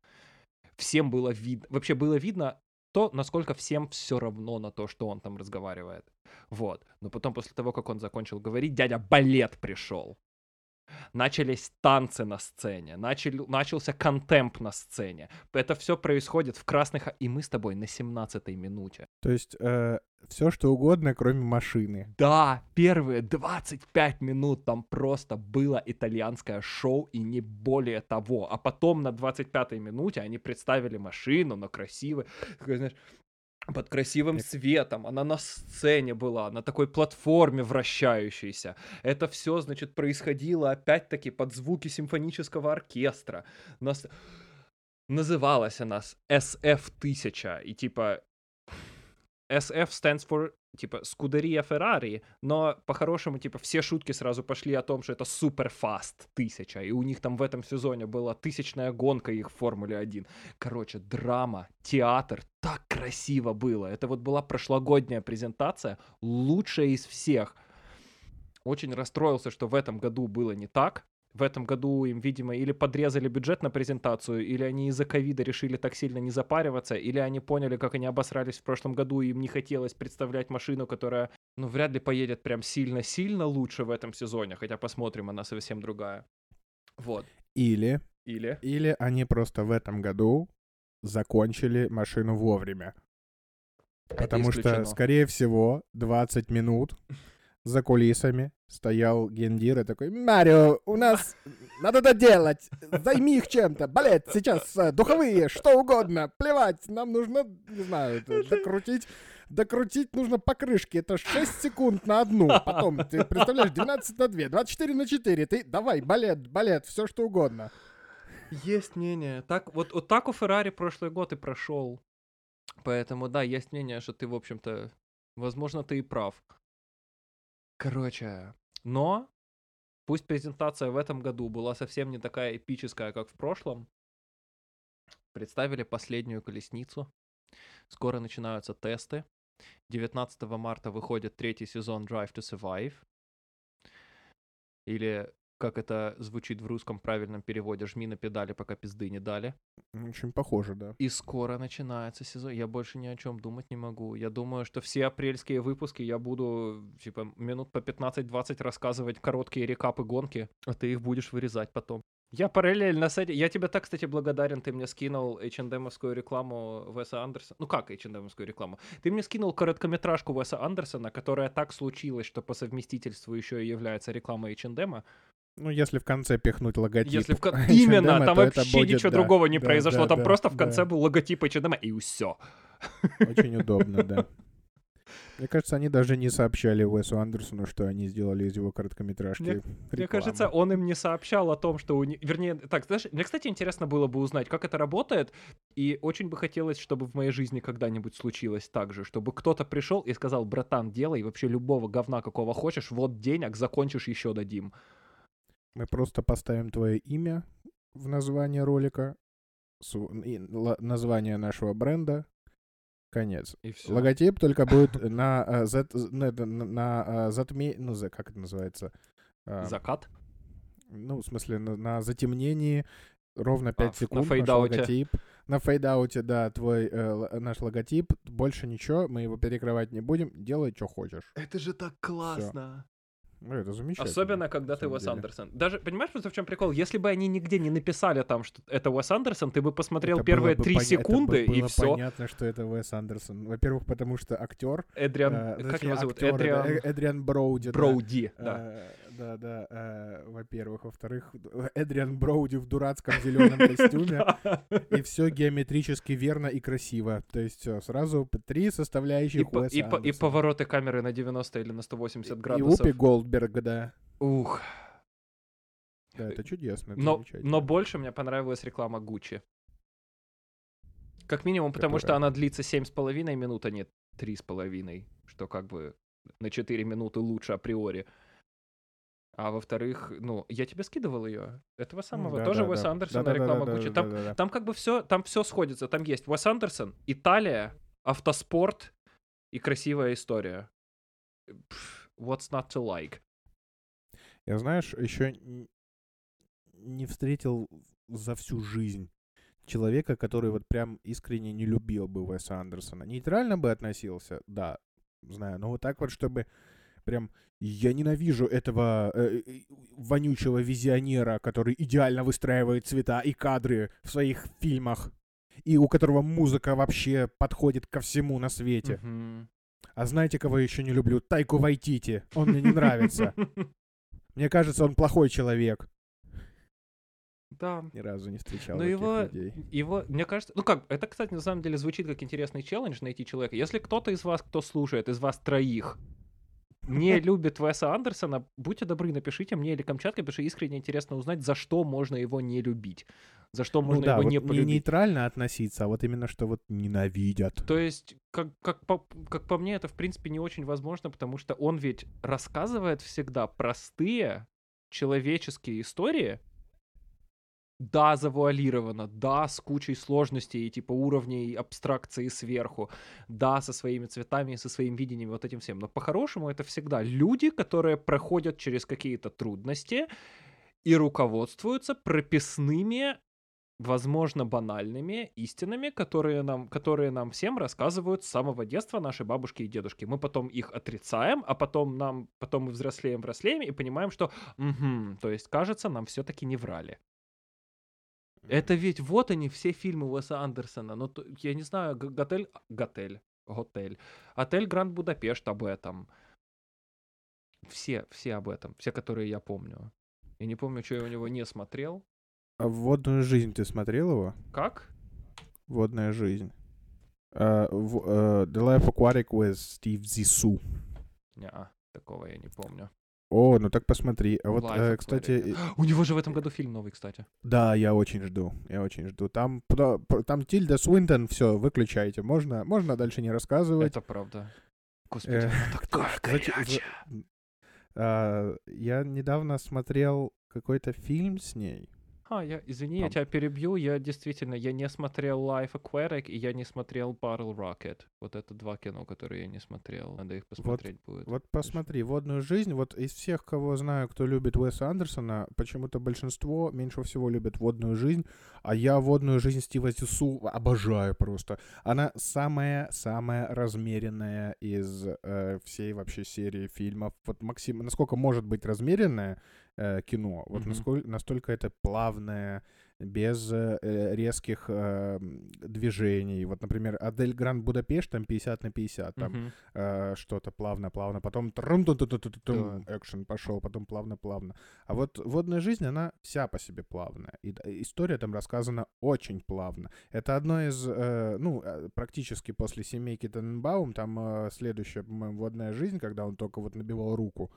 Всем было видно, вообще было видно то, насколько всем все равно на то, что он там разговаривает. Вот. Но потом, после того, как он закончил говорить, дядя балет пришел. Начались танцы на сцене, начали, начался контемп на сцене. Это все происходит в красных... И мы с тобой на 17-й минуте. То есть все, что угодно, кроме машины. Да, первые 25 минут там просто было итальянское шоу и не более того. А потом на 25-й минуте они представили машину, но красивой, такой, знаешь, под красивым светом. Она на сцене была, на такой платформе вращающейся. Это все, значит, происходило опять-таки под звуки симфонического оркестра. Нас... Называлась она с SF-1000. И типа SF stands for, типа, Скудерия Феррари, но по-хорошему, типа, все шутки сразу пошли о том, что это суперфаст тысяча, и у них там в этом сезоне была тысячная гонка их в Формуле 1. Короче, драма, театр, так красиво было. Это вот была прошлогодняя презентация, лучшая из всех. Очень расстроился, что в этом году было не так. В этом году им, видимо, или подрезали бюджет на презентацию, или они из-за ковида решили так сильно не запариваться, или они поняли, как они обосрались в прошлом году, и им не хотелось представлять машину, которая, ну, вряд ли поедет прям сильно-сильно лучше в этом сезоне, хотя посмотрим, она совсем другая. Вот. Или, Или... или они просто в этом году закончили машину вовремя. Это Потому что, исключено. скорее всего, 20 минут за кулисами стоял Гендир и такой, Марио, у нас надо это делать, займи их чем-то, балет, сейчас э, духовые, что угодно, плевать, нам нужно, не знаю, докрутить, докрутить нужно покрышки, это 6 секунд на одну, потом, ты представляешь, 12 на 2, 24 на 4, ты давай, балет, балет, все что угодно. Есть мнение. Так, вот, вот так у Феррари прошлый год и прошел. Поэтому, да, есть мнение, что ты, в общем-то, возможно, ты и прав. Короче, но пусть презентация в этом году была совсем не такая эпическая, как в прошлом. Представили последнюю колесницу. Скоро начинаются тесты. 19 марта выходит третий сезон Drive to Survive. Или, как это звучит в русском правильном переводе, жми на педали, пока пизды не дали. Очень похоже, да. И скоро начинается сезон. Я больше ни о чем думать не могу. Я думаю, что все апрельские выпуски я буду, типа, минут по 15-20 рассказывать короткие рекапы гонки, а ты их будешь вырезать потом. Я параллельно с этим... Я тебе так, кстати, благодарен. Ты мне скинул H&M-овскую рекламу Веса Андерсона. Ну как H&M-овскую рекламу? Ты мне скинул короткометражку Веса Андерсона, которая так случилась, что по совместительству еще и является рекламой H&M. Ну, если в конце пихнуть логотип. Если в кон- [laughs] H&M, Именно, там то это вообще будет, ничего да, другого не да, произошло. да, Там да, просто в да. конце был логотип H&M, и все. Очень удобно, да. [laughs] Мне кажется, они даже не сообщали Уэсу Андерсону, что они сделали из его короткометражки Мне- Мне рекламу. кажется, он им не сообщал о том, что у них... Вернее, так, знаешь, мне, кстати, интересно было бы узнать, как это работает, и очень бы хотелось, чтобы в моей жизни когда-нибудь случилось так же, чтобы кто-то пришел и сказал, братан, делай вообще любого говна, какого хочешь, вот денег, закончишь, еще дадим. Мы просто поставим твое имя в название ролика, название нашего бренда, конец. И все. Логотип только будет [laughs] на э, зат- на на затме... Ну, за- как это называется? А, Закат? Ну, в смысле, на, на затемнении ровно 5 А, на секунд наш fade-out е. логотип. На fade-out е, да, твой э, наш логотип. Больше ничего, мы его перекрывать не будем. Делай, что хочешь. Это же так классно. Ну, это замечательно. Особенно, когда ты Уэс деле. Андерсон. Даже, понимаешь, просто в чем прикол? Если бы они нигде не написали там, что это Уэс Андерсон, ты бы посмотрел Это первые три поня- это бы секунды, и было все. понятно, что это Уэс Андерсон. Во-первых, потому что актер... Эдриан, э, как его зовут? актер, Эдриан Эдриан Броуди. да. Броуди, да. Э, Да, да, э, во-первых. Во-вторых, Эдриан Броуди в дурацком зеленом костюме. [laughs] И все геометрически верно и красиво. То есть все, сразу три И, составляющих и, и Андерсона. повороты камеры на 90 или на 180 И градусов. Упи Голдберг, да. Ух. Да, это чудесно, это Но, но больше мне понравилась реклама Гуччи. Как минимум, потому что Которая? она длится 7,5 минут, а не 3,5, что как бы на 4 минуты лучше априори. А во-вторых, ну, я тебе скидывал ее. Этого самого. Да, тоже да, Уэс да. Андерсона Да-да-да, реклама да-да-да, Гуччи. Там, да-да-да. там как бы все, там все сходится. Там есть Уэс Андерсон, Италия, автоспорт и красивая история. What's not to like? Я, знаешь, еще не встретил за всю жизнь человека, который вот прям искренне не любил бы Уэса Андерсона. Нейтрально бы относился, да, знаю, но вот так вот, чтобы прям я ненавижу этого э, э, вонючего визионера, который идеально выстраивает цвета и кадры в своих фильмах, и у которого музыка вообще подходит ко всему на свете. Мгм. А знаете, кого я еще не люблю? Тайку Вайтити. Он мне не нравится. [laughs] Мне кажется, он плохой человек. Да. Ни разу не встречал Но таких его, людей. его, мне кажется, ну как, это, кстати, на самом деле звучит как интересный челлендж найти человека. Если кто-то из вас, кто слушает, из вас троих, не [laughs] любит Уэса Андерсона, будьте добры, напишите мне или Камчатка, что искренне интересно узнать, за что можно его не любить. За что Ну можно да, его вот не не полюбить. нейтрально относиться, а вот именно что вот ненавидят. То есть, как, как, по, как по мне, это, в принципе, не очень возможно, потому что он ведь рассказывает всегда простые человеческие истории, да, завуалировано, да, с кучей сложностей типа уровней абстракции сверху, да, со своими цветами, со своим видением, вот этим всем. Но по-хорошему это всегда люди, которые проходят через какие-то трудности и руководствуются прописными возможно, банальными истинами, которые нам, которые нам всем рассказывают с самого детства наши бабушки и дедушки. Мы потом их отрицаем, а потом нам, потом мы взрослеем, взрослеем и понимаем, что, «Мгм, то есть, кажется, нам все-таки не врали. Это ведь вот они, все фильмы Уэса Андерсона. Ну, то- я не знаю, Готель... Готель. Готель. Отель Гранд Будапешт об этом. Все, все об этом. Все, которые я помню. Я не помню, что я у него не смотрел. А «Водную жизнь» ты смотрел его? Как? «Водная жизнь». А, в- э, The Life Aquatic with Steve Zissou. Не, такого я не помню. О, ну так посмотри. А вот, Life э, кстати, У него же в этом году фильм новый, кстати. да, я очень жду, я очень жду. Там, там Тильда Свинтон, все, выключайте. Можно, можно дальше не рассказывать. Это правда. Господи, Э, горячая. за- А, я недавно смотрел какой-то фильм с ней. А, я, извини, я Там. тебя перебью. Я действительно, я не смотрел Life Aquatic, и я не смотрел Battle Rocket. Вот это два кино, которые я не смотрел. Надо их посмотреть будет. Вот посмотри, «Водную жизнь», вот из всех, кого знаю, кто любит Уэса Андерсона, почему-то большинство меньше всего любит «Водную жизнь», а я «Водную жизнь» Стива Зису обожаю просто. Она самая-самая размеренная из э, всей вообще серии фильмов. Вот Максим, насколько может быть размеренное э, кино, вот Мгм. насколько, настолько это плавное, без э, э, резких э, движений. Вот, например, «Адель Гранд Будапешт» там 50 на 50, там Мгм. э, что-то плавно-плавно, потом трум ту ту ту ту тум Да. экшен пошел, потом плавно-плавно. А вот водная жизнь, она вся по себе плавная. И история там рассказана очень плавно. Это одно из, э, ну, э, практически после семейки Тененбаум, там э, следующая, по-моему, водная жизнь, когда он только вот набивал руку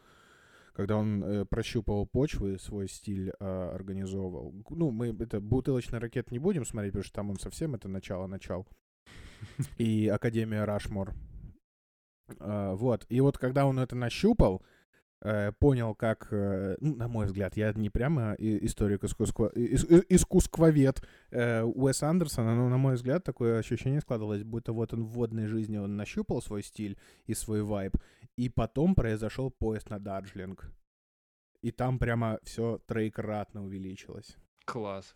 когда он э, прощупывал почву и свой стиль э, организовывал. Ну, мы это бутылочный ракет не будем смотреть, потому что там он совсем это начало-начал. [laughs] И Академия Рашмор. А, вот. И вот когда он это нащупал, э, понял, как, э, ну, на мой взгляд, я не прямо историк искусства, ис- и- искусствовед э, Уэса Андерсона, но, на мой взгляд, такое ощущение складывалось, будто вот он в водной жизни, он нащупал свой стиль и свой вайб, и потом произошел поезд на Дарджлинг. И там прямо все троекратно увеличилось. Класс.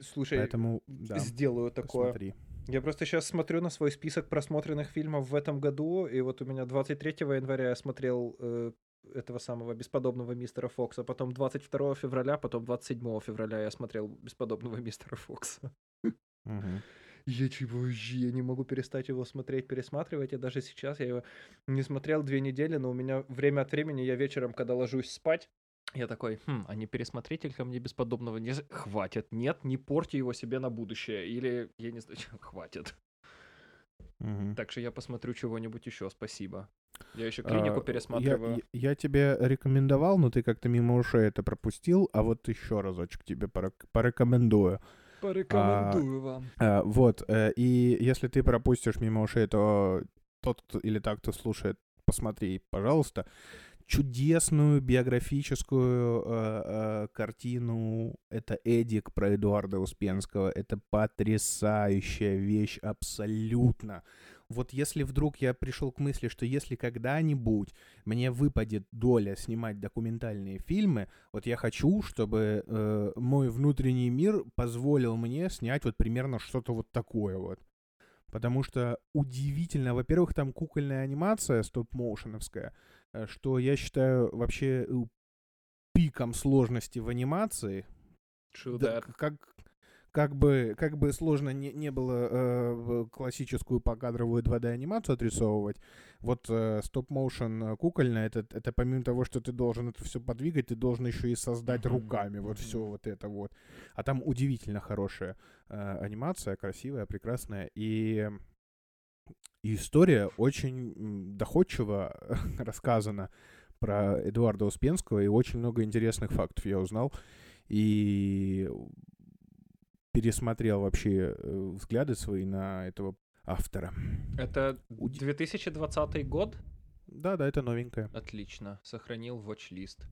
Слушай, Поэтому, да, сделаю такое. посмотри. Я просто сейчас смотрю на свой список просмотренных фильмов в этом году, и вот у меня 23 января я смотрел э, этого самого бесподобного мистера Фокса, потом 22 февраля, потом 27 февраля я смотрел бесподобного мистера Фокса. Мгм. Я типа вообще я не могу перестать его смотреть, пересматривать. И даже сейчас я его не смотрел две недели, но у меня время от времени, я вечером, когда ложусь спать, я такой, хм, а не пересмотреть или ко мне бесподобного не... Хватит, нет, не порти его себе на будущее. Или, я не знаю, [laughs] хватит. Мгм. Так что я посмотрю чего-нибудь еще, спасибо. Я еще клинику А, пересматриваю. Я, я- я тебе рекомендовал, но ты как-то мимо ушей это пропустил, а вот еще разочек тебе порек- порекомендую. Порекомендую вам. А, вот, э, и если ты пропустишь мимо ушей, то тот кто, или так, кто слушает, посмотри, пожалуйста, чудесную биографическую э, э, картину. Это Эдик про Эдуарда Успенского. Это потрясающая вещь абсолютно. Вот если вдруг я пришел к мысли, что если когда-нибудь мне выпадет доля снимать документальные фильмы, вот я хочу, чтобы э, мой внутренний мир позволил мне снять вот примерно что-то вот такое вот. Потому что удивительно, во-первых, там кукольная анимация стоп-моушеновская, э, что я считаю вообще э, пиком сложности в анимации. True Да, that. как, как, бы, как бы сложно не, не было э, классическую покадровую 2D-анимацию отрисовывать, вот э, стоп-моушен кукольная, это, это помимо того, что ты должен это все подвигать, ты должен еще и создать руками вот все вот это вот. А там удивительно хорошая э, анимация, красивая, прекрасная, и, и история очень доходчиво [laughs] рассказана про Эдуарда Успенского, и очень много интересных фактов я узнал. И пересмотрел вообще э, взгляды свои на этого автора. Это Уди- 2020 год? Да, да, это новенькое. Отлично, сохранил watch-лист.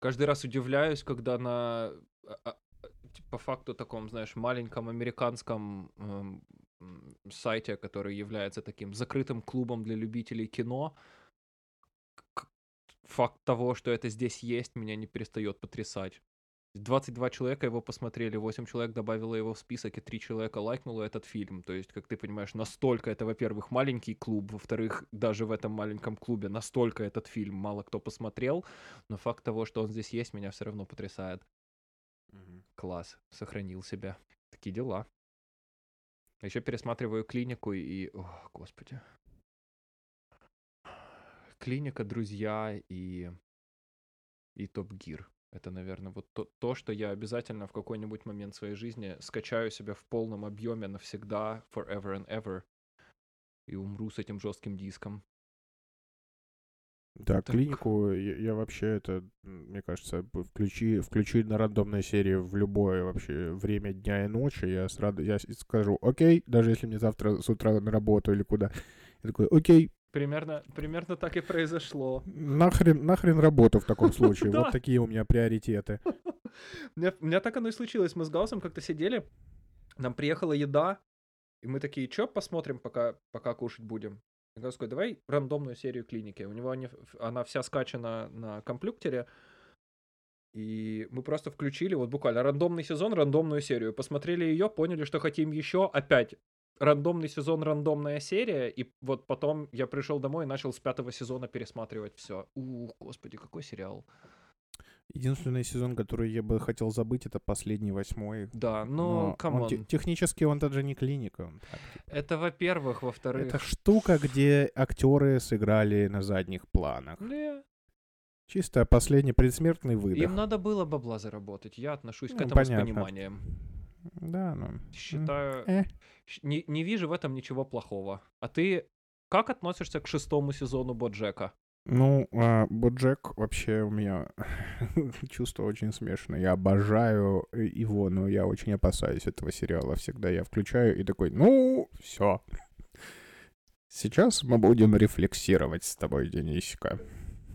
Каждый раз удивляюсь, когда на а, а, т- по факту таком, знаешь, маленьком американском эм, сайте, который является таким закрытым клубом для любителей кино, факт того, что это здесь есть, меня не перестает потрясать. 22 человека его посмотрели, 8 человек добавило его в список, и 3 человека лайкнуло этот фильм. То есть, как ты понимаешь, настолько это, во-первых, маленький клуб, во-вторых, даже в этом маленьком клубе настолько этот фильм мало кто посмотрел, но факт того, что он здесь есть, меня все равно потрясает. Класс, сохранил себя. Такие дела. Еще пересматриваю клинику и... О, господи. Клиника, друзья и... И Топ Гир. Это, наверное, вот то, то, что я обязательно в какой-нибудь момент своей жизни скачаю себя в полном объеме навсегда, forever and ever, и умру с этим жестким диском. Да, Так. клинику я, я вообще это, мне кажется, включи, включи на рандомной серии в любое вообще время дня и ночи, я сразу я с- скажу, окей, даже если мне завтра с утра на работу или куда. Я такой, окей, Примерно, примерно так и произошло. нахрен, нахрен работу в таком [laughs] случае. Вот такие у меня приоритеты. [laughs] У меня, так оно и случилось. Мы с Гаусом как-то сидели, нам приехала еда, и мы такие, чё посмотрим, пока, пока кушать будем? И Гаус такой, давай рандомную серию клиники. У него они, она вся скачана на компьютере, и мы просто включили, вот буквально рандомный сезон, рандомную серию. Посмотрели ее, поняли, что хотим еще, опять рандомный сезон, рандомная серия, и вот потом я пришел домой и начал с пятого сезона пересматривать все. Ух, господи, какой сериал. Единственный сезон, который я бы хотел забыть, это последний восьмой. Да, ну, come on. те- технически он даже не клиника. он так, типа. Это, во-первых. Во-вторых... Это штука, где актеры сыграли на задних планах. Не, Чисто последний предсмертный выдох. Им надо было бабла заработать. Я отношусь к Ну, этому понятно. с пониманием. Да, ну. Считаю... э. Не, не вижу в этом ничего плохого. А ты как относишься к шестому сезону Боджека? Ну, а, Боджек вообще у меня [laughs] чувство очень смешанное. Я обожаю э, его, но я очень опасаюсь этого сериала всегда. Я включаю и такой, ну, все. Сейчас мы будем рефлексировать с тобой, Денисика.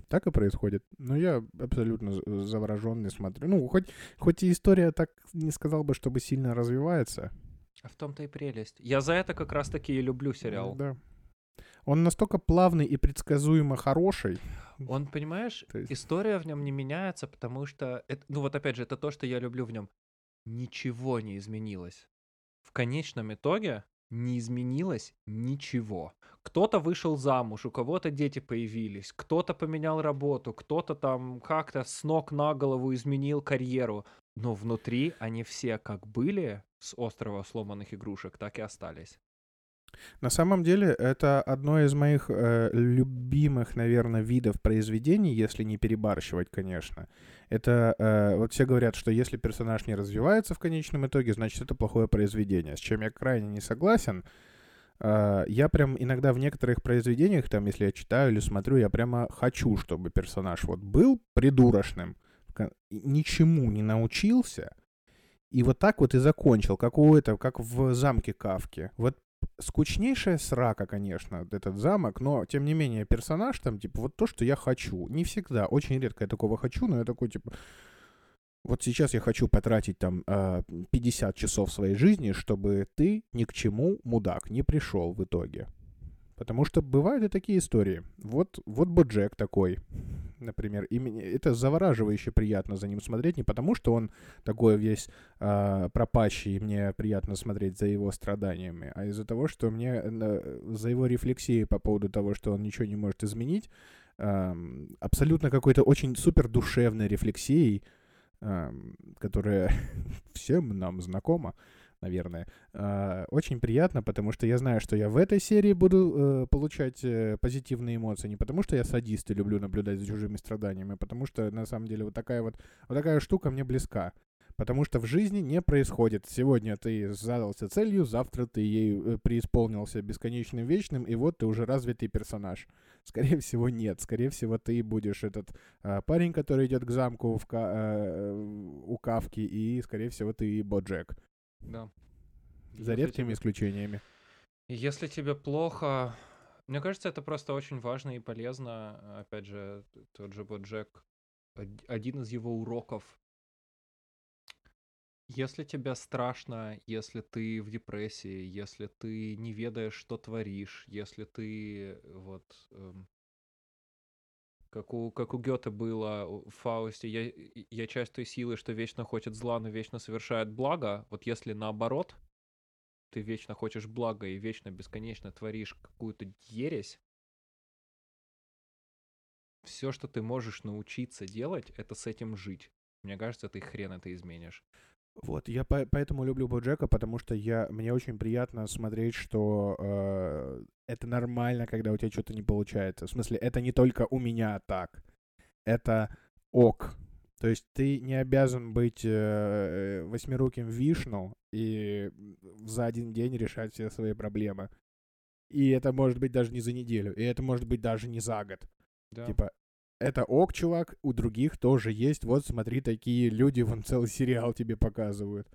Так и происходит. Но я абсолютно завороженный смотрю. Ну, хоть, хоть и история так не сказал бы, чтобы сильно развивается. А в том-то и прелесть. Я за это как раз-таки и люблю сериал. Да. Он настолько плавный и предсказуемо хороший. Он, понимаешь, есть- история в нем не меняется, потому что... это- ну вот опять же, это то, что я люблю в нем. Ничего не изменилось. В конечном итоге не изменилось ничего. Кто-то вышел замуж, у кого-то дети появились, кто-то поменял работу, кто-то там как-то с ног на голову изменил карьеру. но внутри они все как были с острова сломанных игрушек, так и остались. На самом деле, это одно из моих э, любимых, наверное, видов произведений, если не перебарщивать, конечно. Это э, вот все говорят, что если персонаж не развивается в конечном итоге, значит это плохое произведение. С чем я крайне не согласен. Э, я прям иногда в некоторых произведениях, там, если я читаю или смотрю, я прямо хочу, чтобы персонаж вот был придурочным, ничему не научился, и вот так вот и закончил, как у этого, как в замке Кавки. Вот скучнейшая срака, конечно, этот замок, но, тем не менее, персонаж там, типа, вот то, что я хочу. Не всегда, очень редко я такого хочу, но я такой, типа, вот сейчас я хочу потратить там 50 а, часов своей жизни, чтобы ты ни к чему, мудак, не пришел в итоге. Потому что бывают и такие истории. Вот, вот Боджек такой, например. И мне, это завораживающе приятно за ним смотреть. Не потому, что он такой весь э, пропащий, и мне приятно смотреть за его страданиями, а из-за того, что мне э, за его рефлексией по поводу того, что он ничего не может изменить, э, абсолютно какой-то очень супер душевной рефлексией, э, которая [laughs] всем нам знакома наверное. А, очень приятно, потому что я знаю, что я в этой серии буду э, получать э, позитивные эмоции. Не потому что я садист и люблю наблюдать за чужими страданиями, а потому что, на самом деле, вот такая вот, вот такая штука мне близка. Потому что в жизни не происходит. Сегодня ты задался целью, завтра ты ей э, преисполнился бесконечным вечным, и вот ты уже развитый персонаж. Скорее всего, нет. Скорее всего, ты будешь этот а, парень, который идет к замку в ка- а, у Кавки, и, скорее всего, ты Боджек. Да. За если редкими тебе... исключениями. Если тебе плохо, мне кажется, это просто очень важно и полезно. Опять же, тот же Боджек, один из его уроков. Если тебе страшно, если ты в депрессии, если ты не ведаешь, что творишь, если ты вот эм, как у, как у Гёте было в Фаусте, я, я часть той силы, что вечно хочет зла, но вечно совершает благо. Вот если наоборот, ты вечно хочешь блага и вечно бесконечно творишь какую-то ересь, все, что ты можешь научиться делать, это с этим жить. Мне кажется, ты хрен это изменишь. Вот, я по поэтому люблю Боджека, потому что я, мне очень приятно смотреть, что э, это нормально, когда у тебя что-то не получается. В смысле, это не только у меня так. Это ок. То есть ты не обязан быть э, восьмируким вишну и за один день решать все свои проблемы. И это может быть даже не за неделю, и это может быть даже не за год. Да. Типа, это ок, чувак, у других тоже есть. Вот смотри, такие люди, вон целый сериал тебе показывают.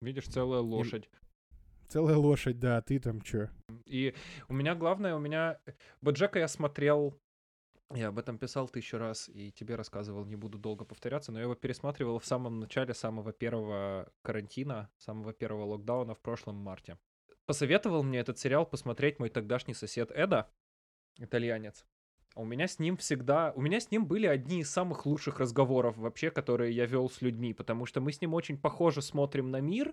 Видишь, целая лошадь. И... Целая лошадь, да, ты там чё? И у меня главное, у меня... Боджека я смотрел я об этом писал тысячу раз и тебе рассказывал, не буду долго повторяться, но я его пересматривал в самом начале самого первого карантина, самого первого локдауна в прошлом марте. Посоветовал мне этот сериал посмотреть мой тогдашний сосед Эда, итальянец. У меня с ним всегда... У меня с ним были одни из самых лучших разговоров вообще, которые я вел с людьми, потому что мы с ним очень похоже смотрим на мир,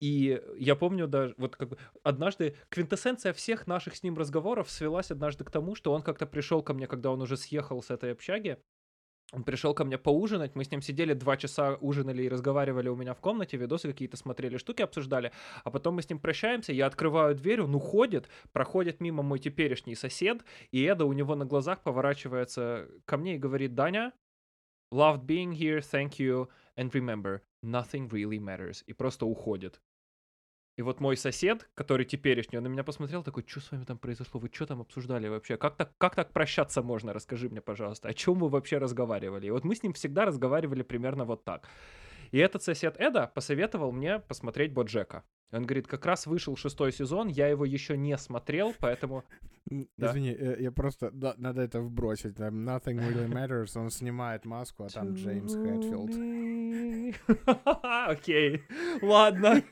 и я помню даже, вот как бы, однажды квинтэссенция всех наших с ним разговоров свелась однажды к тому, что он как-то пришел ко мне, когда он уже съехал с этой общаги, он пришел ко мне поужинать, мы с ним сидели два часа, ужинали и разговаривали у меня в комнате, видосы какие-то смотрели, штуки обсуждали, а потом мы с ним прощаемся, я открываю дверь, он уходит, проходит мимо мой теперешний сосед, и Эда у него на глазах поворачивается ко мне и говорит, Даня, loved being here, thank you, and remember, nothing really matters, и просто уходит. И вот мой сосед, который теперешний, он на меня посмотрел, такой, что с вами там произошло, вы что там обсуждали вообще? Как так, как так прощаться можно? Расскажи мне, пожалуйста, о чем вы вообще разговаривали? И вот мы с ним всегда разговаривали примерно вот так. И этот сосед Эда посоветовал мне посмотреть Боджека. Он говорит, как раз вышел шестой сезон, я его еще не смотрел, поэтому... Извини, да. я просто... Да, надо это вбросить. Там Nothing Really [laughs] Matters, он снимает маску, а там Джеймс Хэтфилд. [laughs] Окей, ладно.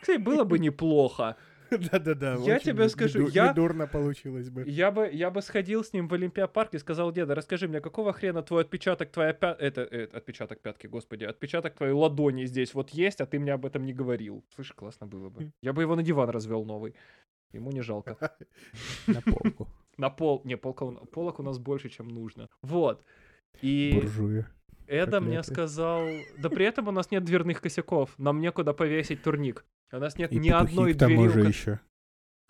Кстати, было бы неплохо. Да-да-да. Я тебе скажу, я... Недурно получилось бы. Я бы, я бы сходил с ним в Олимпиапарк и сказал, деда, расскажи мне, какого хрена твой отпечаток, твоя пя... Это, это, отпечаток пятки, господи, отпечаток твоей ладони здесь вот есть, а ты мне об этом не говорил. Слышь, классно было бы. Я бы его на диван развел новый. Ему не жалко. [laughs] На полку. На пол... Не, полка... полок у нас больше, чем нужно. Вот. И... Буржуя. Эда мне сказал... Да при этом у нас нет дверных косяков. Нам некуда повесить турник. У нас нет И ни одной к тому двери. же еще.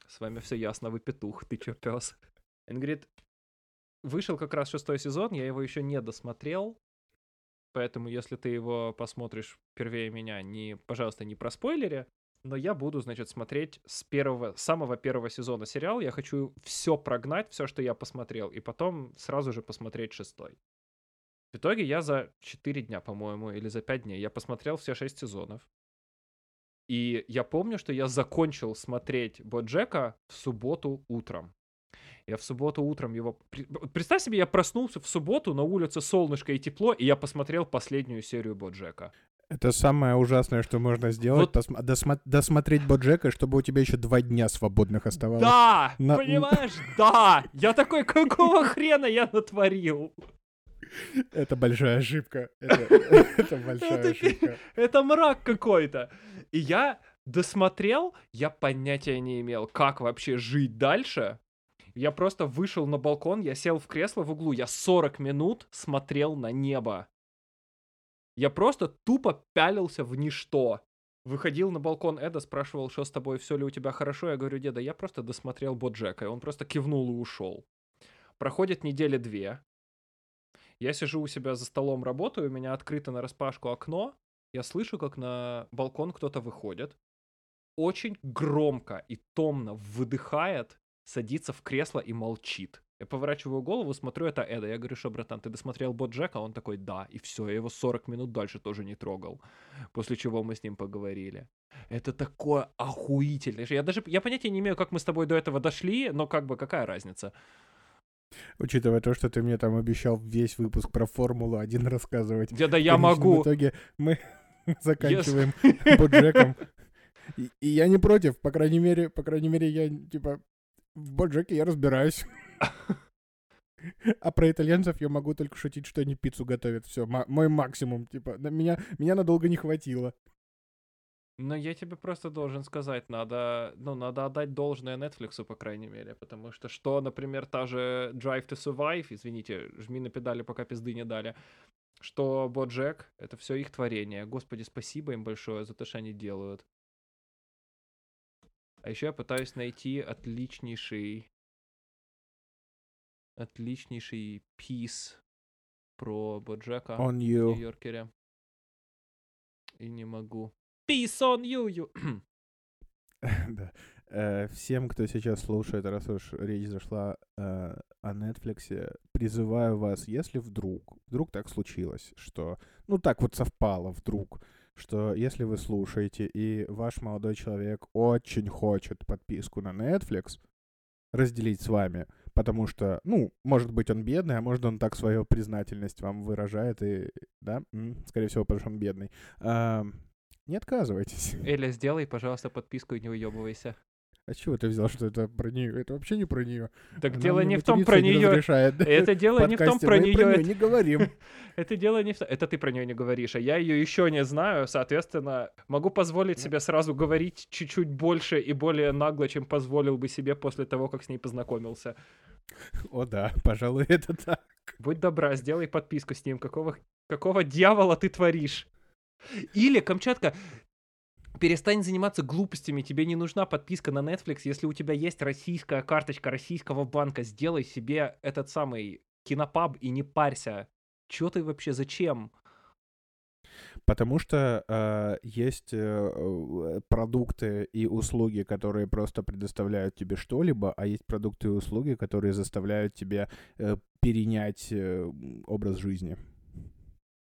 С вами все ясно, вы петух, ты чё, пес? Он говорит, вышел как раз шестой сезон, я его еще не досмотрел, поэтому если ты его посмотришь первее меня, не, пожалуйста, не про спойлере, но я буду, значит, смотреть с первого, самого первого сезона сериал, я хочу все прогнать, все, что я посмотрел, и потом сразу же посмотреть шестой. В итоге я за 4 дня, по-моему, или за 5 дней, я посмотрел все 6 сезонов. И я помню, что я закончил смотреть Боджека в субботу утром. Я в субботу утром его... Представь себе, я проснулся в субботу, на улице солнышко и тепло, и я посмотрел последнюю серию Боджека. Это самое ужасное, что можно сделать. Вот- посма- досма- досмотреть Боджека, чтобы у тебя еще два дня свободных оставалось. Да! На- Понимаешь? Да! Я такой, какого хрена я натворил? Это большая ошибка. Это, [laughs] большая ошибка. Это мрак какой-то. И я досмотрел, я понятия не имел, как вообще жить дальше. Я просто вышел на балкон, я сел в кресло в углу, я 40 минут смотрел на небо. Я просто тупо пялился в ничто. Выходил на балкон Эда, спрашивал, что с тобой, все ли у тебя хорошо. Я говорю, деда, я просто досмотрел Боджека. И он просто кивнул и ушел. Проходит недели две. Я сижу у себя за столом, работаю, у меня открыто на распашку окно. Я слышу, как на балкон кто-то выходит. Очень громко и томно выдыхает, садится в кресло и молчит. Я поворачиваю голову, смотрю, это Эда. Я говорю, что, братан, ты досмотрел Боджека? Он такой, да. И все, я его 40 минут дальше тоже не трогал. После чего мы с ним поговорили. Это такое охуительное. Я даже, я понятия не имею, как мы с тобой до этого дошли, но как бы какая разница. Учитывая то, что ты мне там обещал весь выпуск про Формулу-1 рассказывать. Деда, В я могу. итоге мы [laughs] заканчиваем Боджеком. И, и я не против, по крайней мере, по крайней мере, я, типа, в Боджеке я разбираюсь. А про итальянцев я могу только шутить, что они пиццу готовят. Все, мой максимум. Типа, на меня, меня надолго не хватило. Но я тебе просто должен сказать, надо, ну, надо отдать должное Netflix, по крайней мере, потому что что, например, та же Drive to Survive, извините, жми на педали, пока пизды не дали, что Боджек, это все их творение. Господи, спасибо им большое за то, что они делают. А еще я пытаюсь найти отличнейший, отличнейший пис про Боджека On в. Нью-Йоркере. И не могу. Peace on you, you. Да. Э, Всем, кто сейчас слушает, раз уж речь зашла э, о Netflix, призываю вас, если вдруг, вдруг так случилось, что, ну так вот совпало вдруг, что если вы слушаете, и ваш молодой человек очень хочет подписку на Netflix разделить с вами, потому что, ну, может быть, он бедный, а может, он так свою признательность вам выражает, и, да, скорее всего, потому что он бедный. Не отказывайтесь. [laughs] Эля, сделай, пожалуйста, подписку и не уебывайся. А чего ты взял, что это про нее? Это вообще не про нее. Так дело не в том, про нее. нее. [laughs] Это дело не в том, про Мы про нее. нее не говорим. [laughs] Это дело не в том. Это ты про нее не говоришь, а я ее еще не знаю, соответственно, могу позволить себе сразу говорить чуть-чуть больше и более нагло, чем позволил бы себе после того, как с ней познакомился. О да, пожалуй, это так. Будь добра, сделай подписку с ним. Какого, какого дьявола ты творишь? Или, Камчатка, перестань заниматься глупостями. Тебе не нужна подписка на Netflix. Если у тебя есть российская карточка российского банка, сделай себе этот самый кинопаб и не парься. Чё ты вообще, зачем? Потому что э, есть э, э, продукты и услуги, которые просто предоставляют тебе что-либо, а есть продукты и услуги, которые заставляют тебя э, перенять э, образ жизни.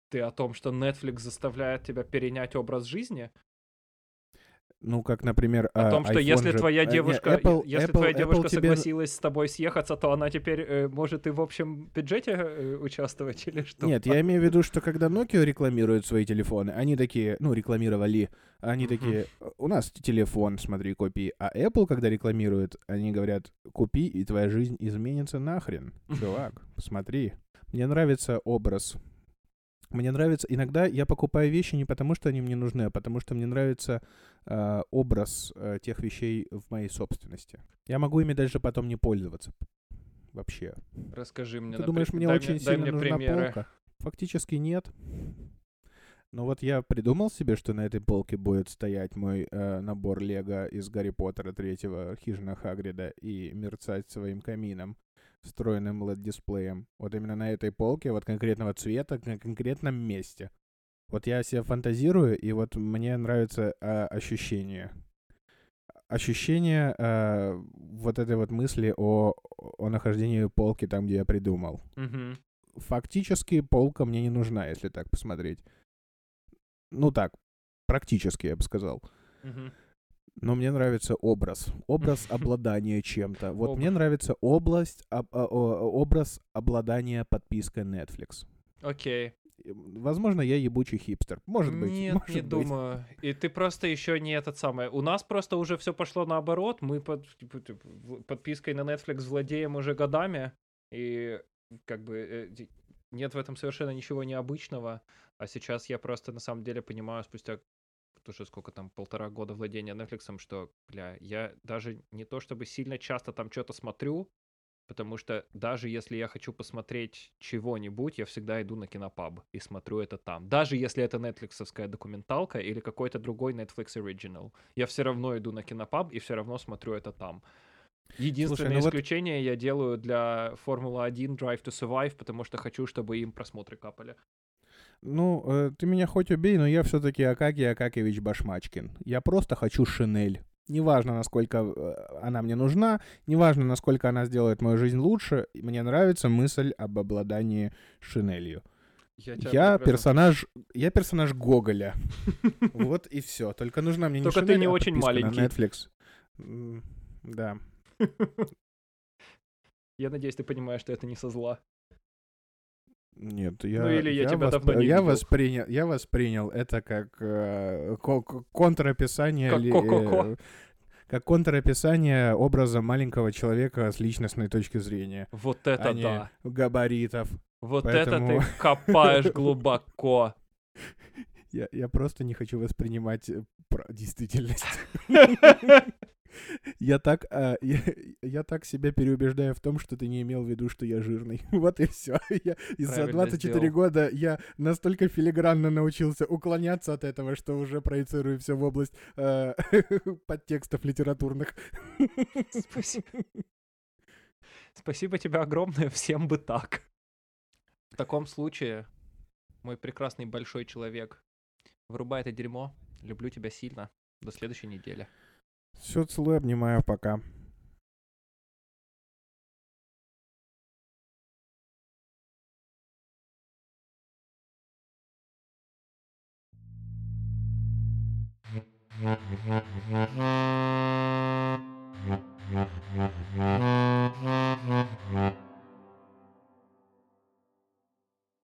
Ты о том, что Netflix заставляет тебя перенять образ жизни? Ну, как, например, О а, том, что если же- твоя не, девушка, Apple- если Apple- твоя Apple девушка тебе- согласилась с тобой съехаться, то она теперь э, может и в общем бюджете э, участвовать или что? Нет, я имею в виду, что когда Nokia рекламирует свои телефоны, они такие, ну, рекламировали, они Мгм. такие, у нас телефон, смотри, купи. А Apple, когда рекламирует, они говорят, купи, и твоя жизнь изменится нахрен. Чувак, [laughs] смотри. Мне нравится образ. Мне нравится... Иногда я покупаю вещи не потому, что они мне нужны, а потому что мне нравится э, образ э, тех вещей в моей собственности. Я могу ими даже потом не пользоваться. Вообще. Расскажи мне. Ты напри- думаешь, мне дай очень дай сильно мне нужна примеры. полка? Фактически нет. Но вот я придумал себе, что на этой полке будет стоять мой э, набор Лего из Гарри Поттера третьего, Хижина Хагрида, и мерцать своим камином, встроенным LED-дисплеем. Вот именно на этой полке, вот конкретного цвета, на конкретном месте. Вот я себе фантазирую, и вот мне нравится э, ощущение. Ощущение э, вот этой вот мысли о, о нахождении полки там, где я придумал. Мгм. Фактически полка мне не нужна, если так посмотреть. Ну так, практически, я бы сказал. Мгм. Но мне нравится образ. Образ [laughs] обладания чем-то. Вот мне нравится область, об- а, образ обладания подпиской Netflix. Окей. Возможно, я ебучий хипстер. Может быть. Нет, может не быть. думаю. И ты просто еще не этот самый. У нас просто уже все пошло наоборот. Мы под типа, подпиской на Netflix владеем уже годами. И как бы э, нет в этом совершенно ничего необычного. А сейчас я просто на самом деле понимаю спустя уже сколько там, полтора года владения Netflix, что, бля, я даже не то чтобы сильно часто там что-то смотрю, потому что даже если я хочу посмотреть чего-нибудь, я всегда иду на кинопаб и смотрю это там. Даже если это нетфликсовская документалка или какой-то другой Netflix Original, я все равно иду на кинопаб и все равно смотрю это там. Единственное ну вот- исключение я делаю для Формула-1 Drive to Survive, потому что хочу, чтобы им просмотры капали. Ну, э, ты меня хоть убей, но я все-таки Акакий Акакевич Башмачкин. Я просто хочу шинель. Неважно, насколько э, она мне нужна, неважно, насколько она сделает мою жизнь лучше, мне нравится мысль об обладании шинелью. Я, Я персонаж, я персонаж Гоголя. [laughs] Вот и все. Только нужна мне не Только ты не а очень подписка на маленький. Netflix. Да. [laughs] Я надеюсь, ты понимаешь, что это не со зла. Нет, я, Ну или я тебя восп- давно не я видел. воспринял, я воспринял это как э, ко- ко- контрописание, Как ли- э, как контрописание образа маленького человека с личностной точки зрения, Вот это а да. габаритов. Вот Поэтому- это ты [laughs] копаешь глубоко. Я, я просто не хочу воспринимать э, про- действительность. [laughs] Я так, а, [laughs] я, я так себя переубеждаю в том, что ты не имел в виду, что я жирный. [laughs] Вот и все. [laughs] Я, и за Правильно 24 сделал. года я настолько филигранно научился уклоняться от этого, что уже проецирую все в область э, подтекстов литературных. Спасибо. Спасибо тебе огромное, всем бы так. В таком случае, мой прекрасный большой человек, врубай это дерьмо. Люблю тебя сильно. До следующей недели. Все, целую, обнимаю, пока. Mm-hmm. [laughs]